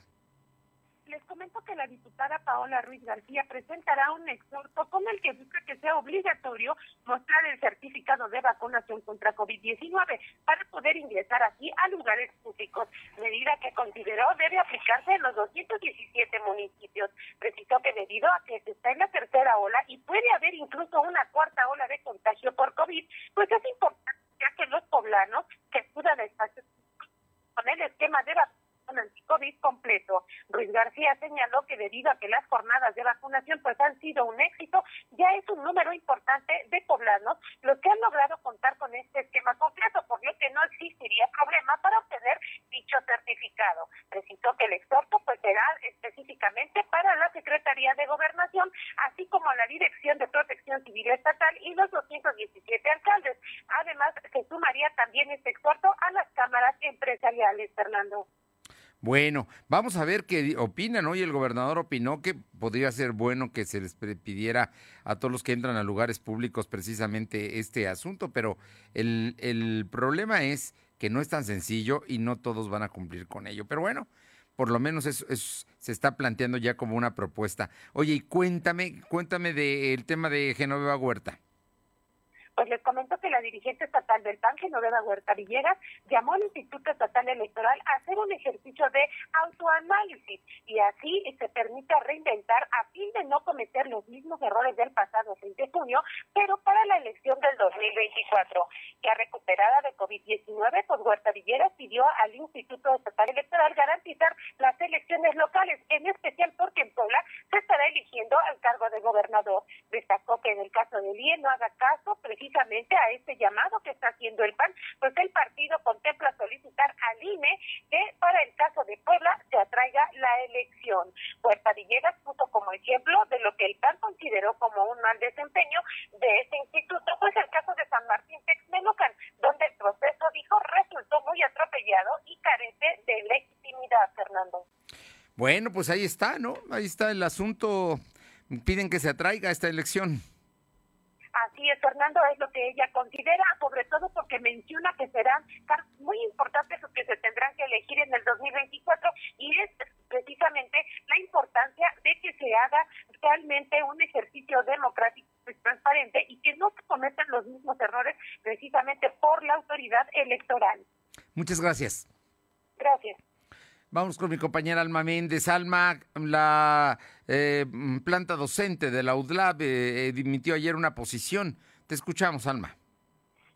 la diputada Paola Ruiz García presentará un exhorto con el que busca que sea obligatorio mostrar el certificado de vacunación contra COVID-19 para poder ingresar así a lugares públicos, medida que consideró debe aplicarse en los 217 municipios. Precisó que debido a que se está en la tercera ola y puede haber incluso una cuarta ola de contagio por COVID, pues es importante que los poblanos que acudan a espacios con el esquema de vacunación un anticovid completo. Ruiz García señaló que debido a que las jornadas de vacunación pues han sido un éxito, ya es un número importante de poblanos los que han logrado contar con este esquema completo, por lo que no existiría problema para obtener dicho certificado. Precisó que el exhorto pues será específicamente para la Secretaría de Gobernación, así como la Dirección de Protección Civil Estatal y los 217 alcaldes. Además, se sumaría también este exhorto a las cámaras empresariales, Fernando. Bueno, vamos a ver qué opinan. Hoy el gobernador opinó que podría ser bueno que se les pidiera a todos los que entran a lugares públicos precisamente este asunto, pero el, el problema es que no es tan sencillo y no todos van a cumplir con ello. Pero bueno, por lo menos es, se está planteando ya como una propuesta. Oye, y cuéntame, cuéntame del tema de Genoveva Huerta. Pues les comento que la dirigente estatal del PAN, Genoveva Huerta Villegas, llamó al Instituto Estatal Electoral a hacer un ejercicio de autoanálisis y así se permite reinventar a fin de no cometer los mismos errores del pasado 6 de junio, pero para la elección del 2024. Ya recuperada de COVID-19, pues Huerta Villegas pidió al Instituto Estatal Electoral garantizar las elecciones locales, en especial porque en Puebla se estará eligiendo al cargo de gobernador. Destacó que en el caso de IE no haga caso precisamente a este llamado que está haciendo el PAN, pues el partido contempla solicitar al INE que para el caso de Puebla se atraiga la elección. Puerta Villegas puso como ejemplo de lo que el PAN consideró como un mal desempeño de este instituto, pues el caso de San Martín Texmelucan, donde el proceso, dijo, resultó muy atropellado y carece de legitimidad, Fernando. Bueno, pues ahí está, ¿no? Ahí está el asunto. Piden que se atraiga esta elección. Así es, Fernando, es lo que ella considera, sobre todo porque menciona que serán muy importantes los que se tendrán que elegir en el 2024 y es precisamente la importancia de que se haga realmente un ejercicio democrático y transparente y que no se cometan los mismos errores precisamente por la autoridad electoral. Muchas gracias. Gracias. Vamos con mi compañera Alma Méndez. Alma, la eh, planta docente de la UDLAB eh, dimitió ayer una posición. Te escuchamos, Alma.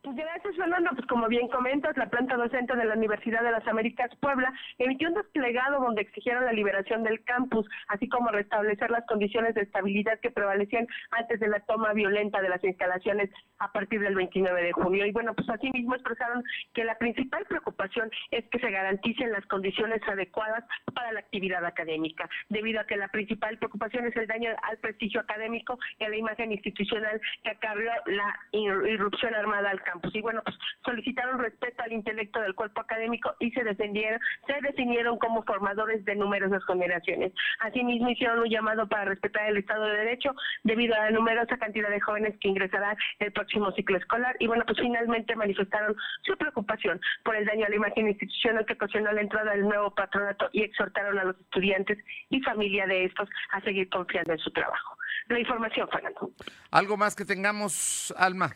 Pues gracias, Fernando. Pues como bien comentas, la planta docente de la Universidad de las Américas Puebla emitió un desplegado donde exigieron la liberación del campus, así como restablecer las condiciones de estabilidad que prevalecían antes de la toma violenta de las instalaciones a partir del 29 de junio. Y bueno, pues asimismo expresaron que la principal preocupación es que se garanticen las condiciones adecuadas para la actividad académica, debido a que la principal preocupación es el daño al prestigio académico y a la imagen institucional que acarreó la irrupción armada al campus y bueno, pues solicitaron respeto al intelecto del cuerpo académico y se defendieron, se definieron como formadores de numerosas generaciones. Asimismo hicieron un llamado para respetar el Estado de Derecho debido a la numerosa cantidad de jóvenes que ingresarán el próximo ciclo escolar y bueno, pues finalmente manifestaron su preocupación por el daño a la imagen institucional que ocasionó la entrada del nuevo patronato y exhortaron a los estudiantes y familia de estos a seguir confiando en su trabajo. La información, Fernando. ¿Algo más que tengamos, Alma?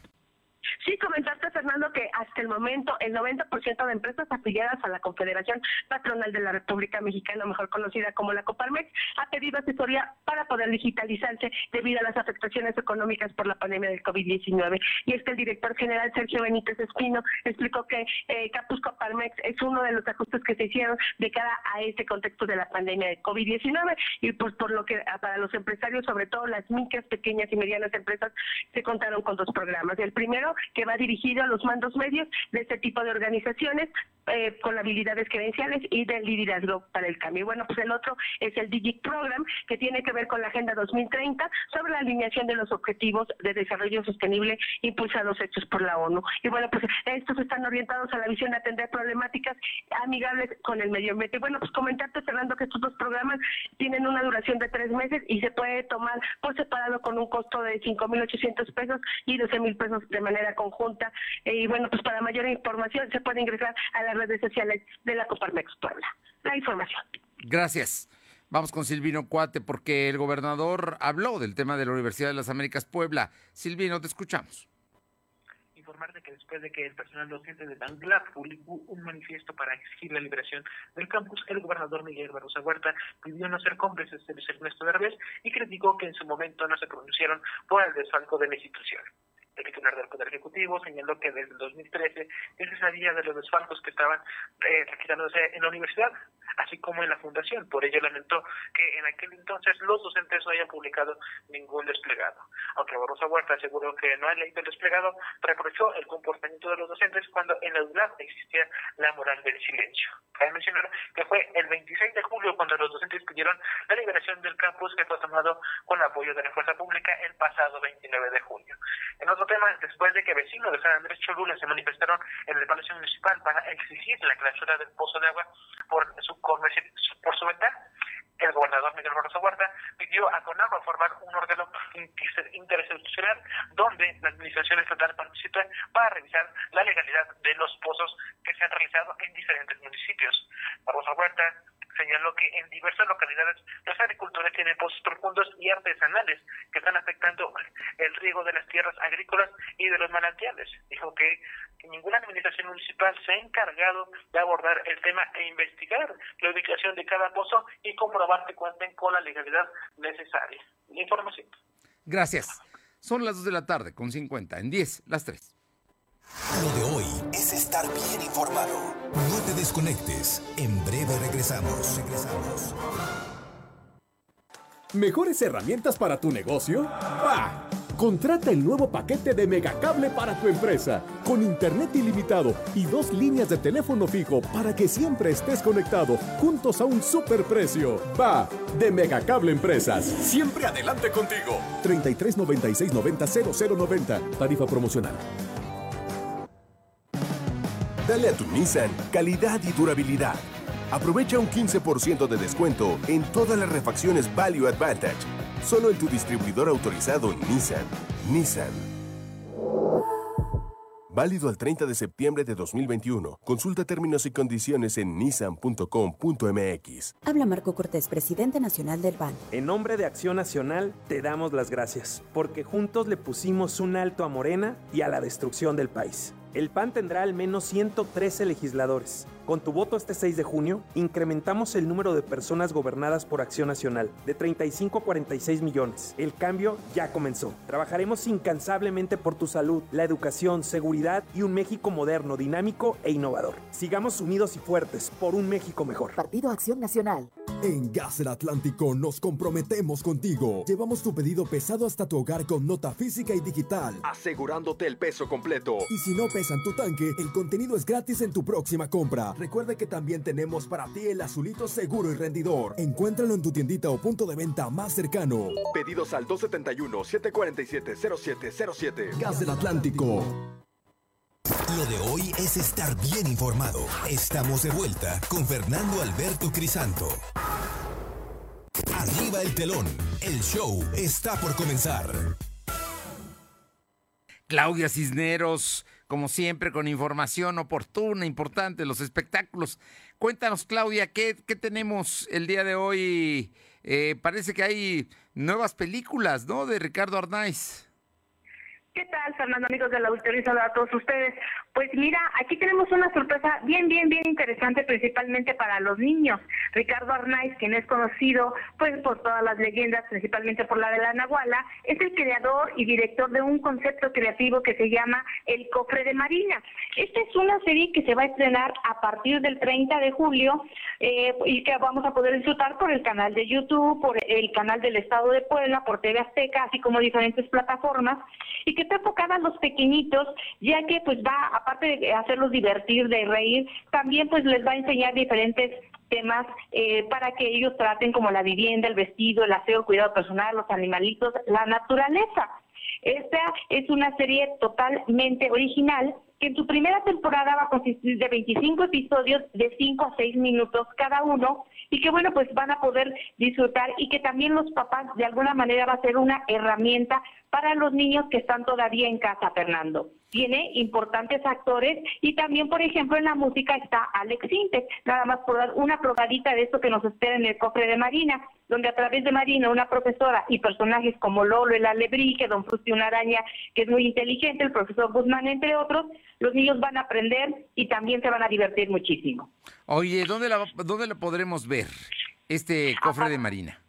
Sí, comentaste, Fernando, que hasta el momento el 90% de empresas afiliadas a la Confederación Patronal de la República Mexicana, mejor conocida como la Coparmex, ha pedido asesoría para poder digitalizarse debido a las afectaciones económicas por la pandemia del COVID-19. Y es que el director general Sergio Benítez Espino explicó que eh, Capus Coparmex es uno de los ajustes que se hicieron de cara a este contexto de la pandemia del COVID-19 y pues por lo que para los empresarios, sobre todo las micas, pequeñas y medianas empresas, se contaron con dos programas. El primero que va dirigido a los mandos medios de este tipo de organizaciones eh, con habilidades credenciales y del liderazgo para el cambio. Bueno, pues el otro es el DIGIC Program, que tiene que ver con la Agenda 2030 sobre la alineación de los objetivos de desarrollo sostenible impulsados hechos por la ONU. Y bueno, pues estos están orientados a la visión de atender problemáticas amigables con el medio ambiente. Bueno, pues comentarte, Fernando, que estos dos programas tienen una duración de tres meses y se puede tomar por separado con un costo de 5.800 pesos y 12.000 pesos de manera conjunta. y bueno, pues para mayor información se puede ingresar a las redes sociales de la Coparmex Puebla. La información. Gracias. Vamos con Silvino Cuate porque el gobernador habló del tema de la Universidad de las Américas Puebla. Silvino, te escuchamos informarte que después de que el personal docente de Banglap publicó un manifiesto para exigir la liberación del campus, el gobernador Miguel Barrosa Huerta pidió no ser cómplices de Luis Ernesto Derbez y criticó que en su momento no se pronunciaron por el desfalco de la institución. El titular del Poder Ejecutivo señaló que desde el 2013 es esa día de los desfalcos que estaban eh, en la universidad. así como en la fundación. Por ello lamentó que en aquel entonces los docentes no hayan publicado ningún desplegado. Aunque Barroso Huerta aseguró que no ha leído el desplegado, reprochó el comportamiento de los docentes cuando en la UDLAP existía la moral del silencio. Cabe mencionar que fue el 26 de julio cuando los docentes pidieron la liberación del campus que fue tomado con apoyo de la fuerza pública el pasado 29 de junio. En otro tema, después de que vecinos de San Andrés Cholula se manifestaron en el Palacio Municipal para exigir la clausura del pozo de agua por su, por su ventana, el gobernador Miguel Barroso Huerta pidió a CONAGUA formar un órgano interinstitucional donde la administración estatal participe para revisar la legalidad de los pozos que se han realizado en diferentes municipios. Barroso Huerta señaló que en diversas localidades los agricultores tienen pozos profundos y artesanales que están afectando el riego de las tierras agrícolas y de los manantiales. Dijo que ninguna administración municipal se ha encargado de abordar el tema e investigar la ubicación de cada pozo y comprobar que cuenten con la legalidad necesaria. Información. Gracias. Son las 2 de la tarde con 50, en 10, las 3. Lo de hoy es estar bien informado. No te desconectes. En ¿Mejores herramientas para tu negocio? ¡Bah! Contrata el nuevo paquete de Megacable para tu empresa, con internet ilimitado y dos líneas de teléfono fijo para que siempre estés conectado, juntos a un superprecio. Va, de Megacable Empresas. Siempre adelante contigo. 33 96 90 0090. Tarifa promocional. Dale a tu Nissan calidad y durabilidad. Aprovecha un 15% de descuento en todas las refacciones Value Advantage. Solo en tu distribuidor autorizado Nissan. Nissan. Válido al 30 de septiembre de 2021. Consulta términos y condiciones en nissan.com.mx. Habla Marco Cortés, presidente nacional del BAN. En nombre de Acción Nacional, te damos las gracias, porque juntos le pusimos un alto a Morena y a la destrucción del país. El PAN tendrá al menos 113 legisladores. Con tu voto este 6 de junio, incrementamos el número de personas gobernadas por Acción Nacional de 35 a 46 millones. El cambio ya comenzó. Trabajaremos incansablemente por tu salud, la educación, seguridad y un México moderno, dinámico e innovador. Sigamos unidos y fuertes por un México mejor. Partido Acción Nacional. En Gas del Atlántico nos comprometemos contigo. Llevamos tu pedido pesado hasta tu hogar con nota física y digital, asegurándote el peso completo. Y si no pesan tu tanque, el contenido es gratis en tu próxima compra. Recuerda que también tenemos para ti el azulito seguro y rendidor. Encuéntralo en tu tiendita o punto de venta más cercano. Pedidos al 271-747-0707. Gas del Atlántico. Lo de hoy es estar bien informado. Estamos de vuelta con Fernando Alberto Crisanto. Arriba el telón. El show está por comenzar. Claudia Cisneros, como siempre, con información oportuna, importante, los espectáculos. Cuéntanos, Claudia, ¿qué, qué tenemos el día de hoy? Eh, parece que hay nuevas películas, ¿no? De Ricardo Arnaiz. ¿Qué tal, Fernando, amigos de la auditoría a todos ustedes? Pues mira, aquí tenemos una sorpresa bien, bien, bien interesante, principalmente para los niños. Ricardo Arnaiz, quien es conocido pues por todas las leyendas, principalmente por la de la Nahuala, es el creador y director de un concepto creativo que se llama El Cofre de Marina. Esta es una serie que se va a estrenar a partir del 30 de julio eh, y que vamos a poder disfrutar por el canal de YouTube, por el canal del Estado de Puebla, por TV Azteca, así como diferentes plataformas, y que está enfocada a los pequeñitos, ya que pues va, aparte de hacerlos divertir, de reír, también pues les va a enseñar diferentes temas eh, para que ellos traten como la vivienda, el vestido, el aseo, el cuidado personal, los animalitos, la naturaleza. Esta es una serie totalmente original que en su primera temporada va a consistir de 25 episodios de 5 a 6 minutos cada uno y que bueno, pues van a poder disfrutar y que también los papás de alguna manera va a ser una herramienta para los niños que están todavía en casa, Fernando. Tiene importantes actores y también, por ejemplo, en la música está Alex Sintes, nada más por dar una probadita de esto que nos espera en el cofre de Marina, donde a través de Marina, una profesora y personajes como Lolo, el alebrique, Don Frusti, una araña que es muy inteligente, el profesor Guzmán, entre otros, los niños van a aprender y también se van a divertir muchísimo. Oye, ¿dónde la, dónde la podremos ver, este cofre de Marina?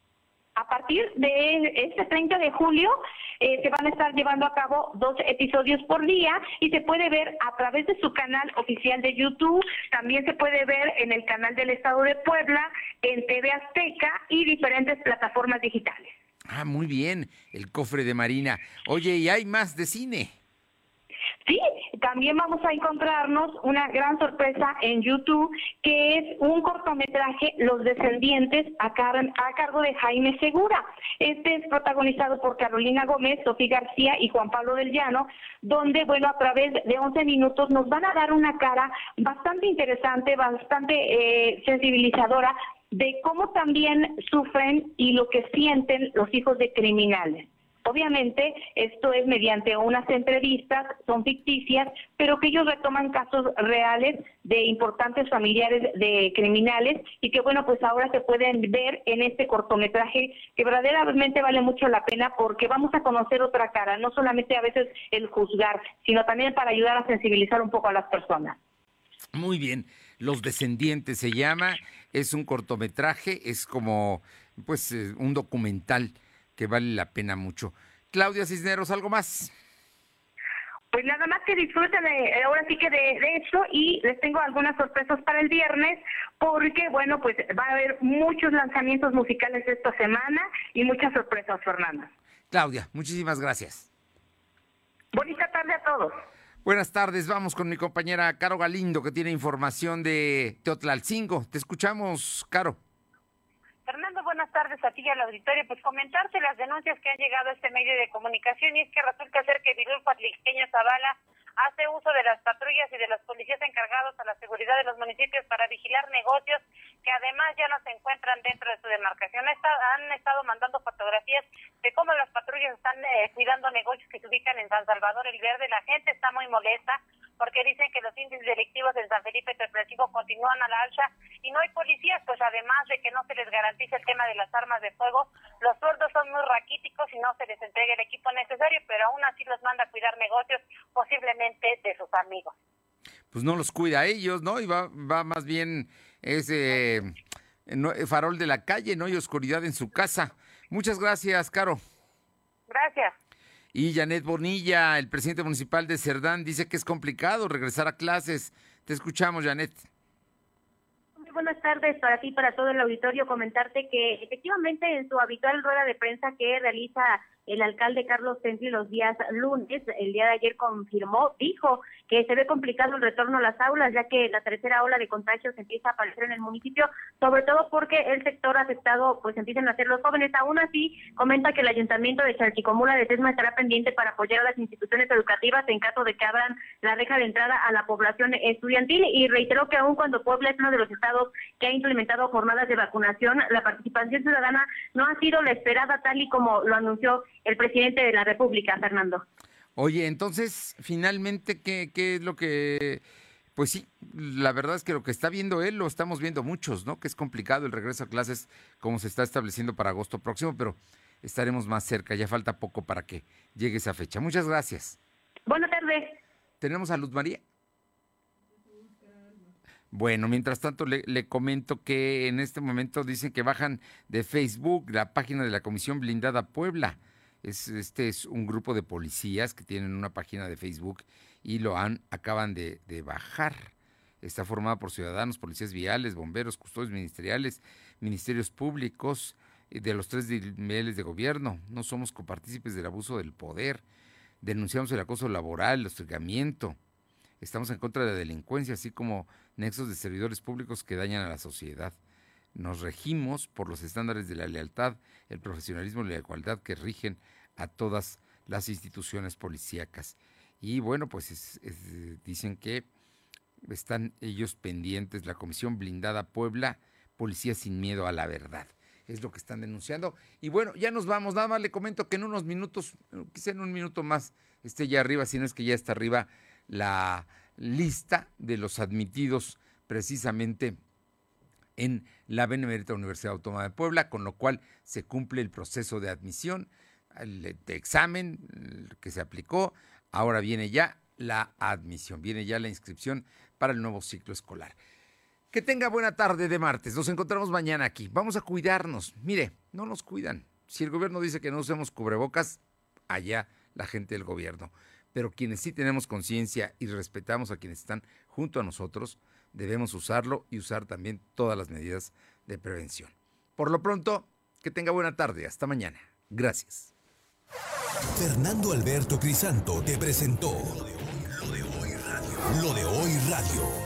A partir de este 30 de julio eh, se van a estar llevando a cabo dos episodios por día y se puede ver a través de su canal oficial de YouTube, también se puede ver en el canal del Estado de Puebla, en TV Azteca y diferentes plataformas digitales. Ah, muy bien, el cofre de Marina. Oye, ¿y hay más de cine? Sí, también vamos a encontrarnos una gran sorpresa en YouTube, que es un cortometraje, Los Descendientes, a, a cargo de Jaime Segura. Este es protagonizado por Carolina Gómez, Sofía García y Juan Pablo del Llano, donde, bueno, a través de 11 minutos nos van a dar una cara bastante interesante, bastante eh, sensibilizadora de cómo también sufren y lo que sienten los hijos de criminales. Obviamente, esto es mediante unas entrevistas, son ficticias, pero que ellos retoman casos reales de importantes familiares de criminales y que, bueno, pues ahora se pueden ver en este cortometraje que verdaderamente vale mucho la pena porque vamos a conocer otra cara, no solamente a veces el juzgar, sino también para ayudar a sensibilizar un poco a las personas. Muy bien, Los Descendientes se llama, es un cortometraje, es como, pues, eh, un documental que vale la pena mucho. Claudia Cisneros, ¿algo más? Pues nada más que disfruten de, ahora sí que de, de, eso y les tengo algunas sorpresas para el viernes porque bueno pues va a haber muchos lanzamientos musicales esta semana y muchas sorpresas Fernanda. Claudia, muchísimas gracias. Bonita tarde a todos. Buenas tardes, vamos con mi compañera Caro Galindo que tiene información de Teotlalcingo. Te escuchamos, Caro. Buenas tardes a ti y al auditorio. Pues comentarte las denuncias que han llegado a este medio de comunicación y es que resulta ser que Virul Patliqueño Zavala hace uso de las patrullas y de los policías encargados a la seguridad de los municipios para vigilar negocios que además ya no se encuentran dentro de su demarcación. han estado mandando fotografías de cómo las patrullas están eh, cuidando negocios que se ubican en San Salvador el Verde. La gente está muy molesta porque dicen que los índices delictivos en San Felipe Tepresivo continúan a la alza y no hay policías, pues además de que no se les garantiza el tema de las armas de fuego, los sueldos son muy raquíticos y no se les entrega el equipo necesario, pero aún así los manda a cuidar negocios, posiblemente de sus amigos. Pues no los cuida a ellos, ¿no? Y va, va más bien ese farol de la calle, ¿no? Y oscuridad en su casa. Muchas gracias, Caro. Gracias. Y Janet Bonilla, el presidente municipal de Cerdán, dice que es complicado regresar a clases. Te escuchamos, Janet. Muy buenas tardes para ti, para todo el auditorio. Comentarte que efectivamente en su habitual rueda de prensa que realiza el alcalde Carlos Tensi los días lunes, el día de ayer confirmó, dijo que se ve complicado el retorno a las aulas, ya que la tercera ola de contagios empieza a aparecer en el municipio, sobre todo porque el sector afectado pues empiezan a ser los jóvenes. Aún así, comenta que el ayuntamiento de Chalchicomula de Tesma estará pendiente para apoyar a las instituciones educativas en caso de que abran la reja de entrada a la población estudiantil y reiteró que aún cuando Puebla es uno de los estados que ha implementado jornadas de vacunación, la participación ciudadana no ha sido la esperada tal y como lo anunció el presidente de la República, Fernando. Oye, entonces, finalmente, ¿qué, ¿qué es lo que... Pues sí, la verdad es que lo que está viendo él lo estamos viendo muchos, ¿no? Que es complicado el regreso a clases como se está estableciendo para agosto próximo, pero estaremos más cerca, ya falta poco para que llegue esa fecha. Muchas gracias. Buenas tardes. ¿Tenemos a Luz María? Bueno, mientras tanto le, le, comento que en este momento dicen que bajan de Facebook la página de la Comisión Blindada Puebla. Es, este es un grupo de policías que tienen una página de Facebook y lo han, acaban de, bajar. Está formada por ciudadanos, policías viales, bomberos, custodios ministeriales, ministerios públicos eh, de los tres niveles de gobierno. No somos copartícipes del abuso del poder. Denunciamos el acoso laboral, el hostigamiento. Estamos en contra de la delincuencia, así como nexos de servidores públicos que dañan a la sociedad. Nos regimos por los estándares de la lealtad, el profesionalismo y la igualdad que rigen a todas las instituciones policíacas. Y bueno, pues es, es, dicen que están ellos pendientes, la Comisión Blindada Puebla, Policía sin Miedo a la Verdad. Es lo que están denunciando. Y bueno, ya nos vamos. Nada más le comento que en unos minutos, quizá en un minuto más, esté ya arriba, si no es que ya está arriba la lista de los admitidos precisamente en la Benemérita Universidad Autónoma de Puebla, con lo cual se cumple el proceso de admisión, el examen que se aplicó, ahora viene ya la admisión, viene ya la inscripción para el nuevo ciclo escolar. Que tenga buena tarde de martes. Nos encontramos mañana aquí. Vamos a cuidarnos. Mire, no nos cuidan. Si el gobierno dice que no usemos cubrebocas, allá la gente del gobierno. Pero quienes sí tenemos conciencia y respetamos a quienes están junto a nosotros, debemos usarlo y usar también todas las medidas de prevención. Por lo pronto, que tenga buena tarde. Hasta mañana. Gracias. Fernando Alberto Crisanto te presentó Lo de hoy radio. Lo de hoy radio.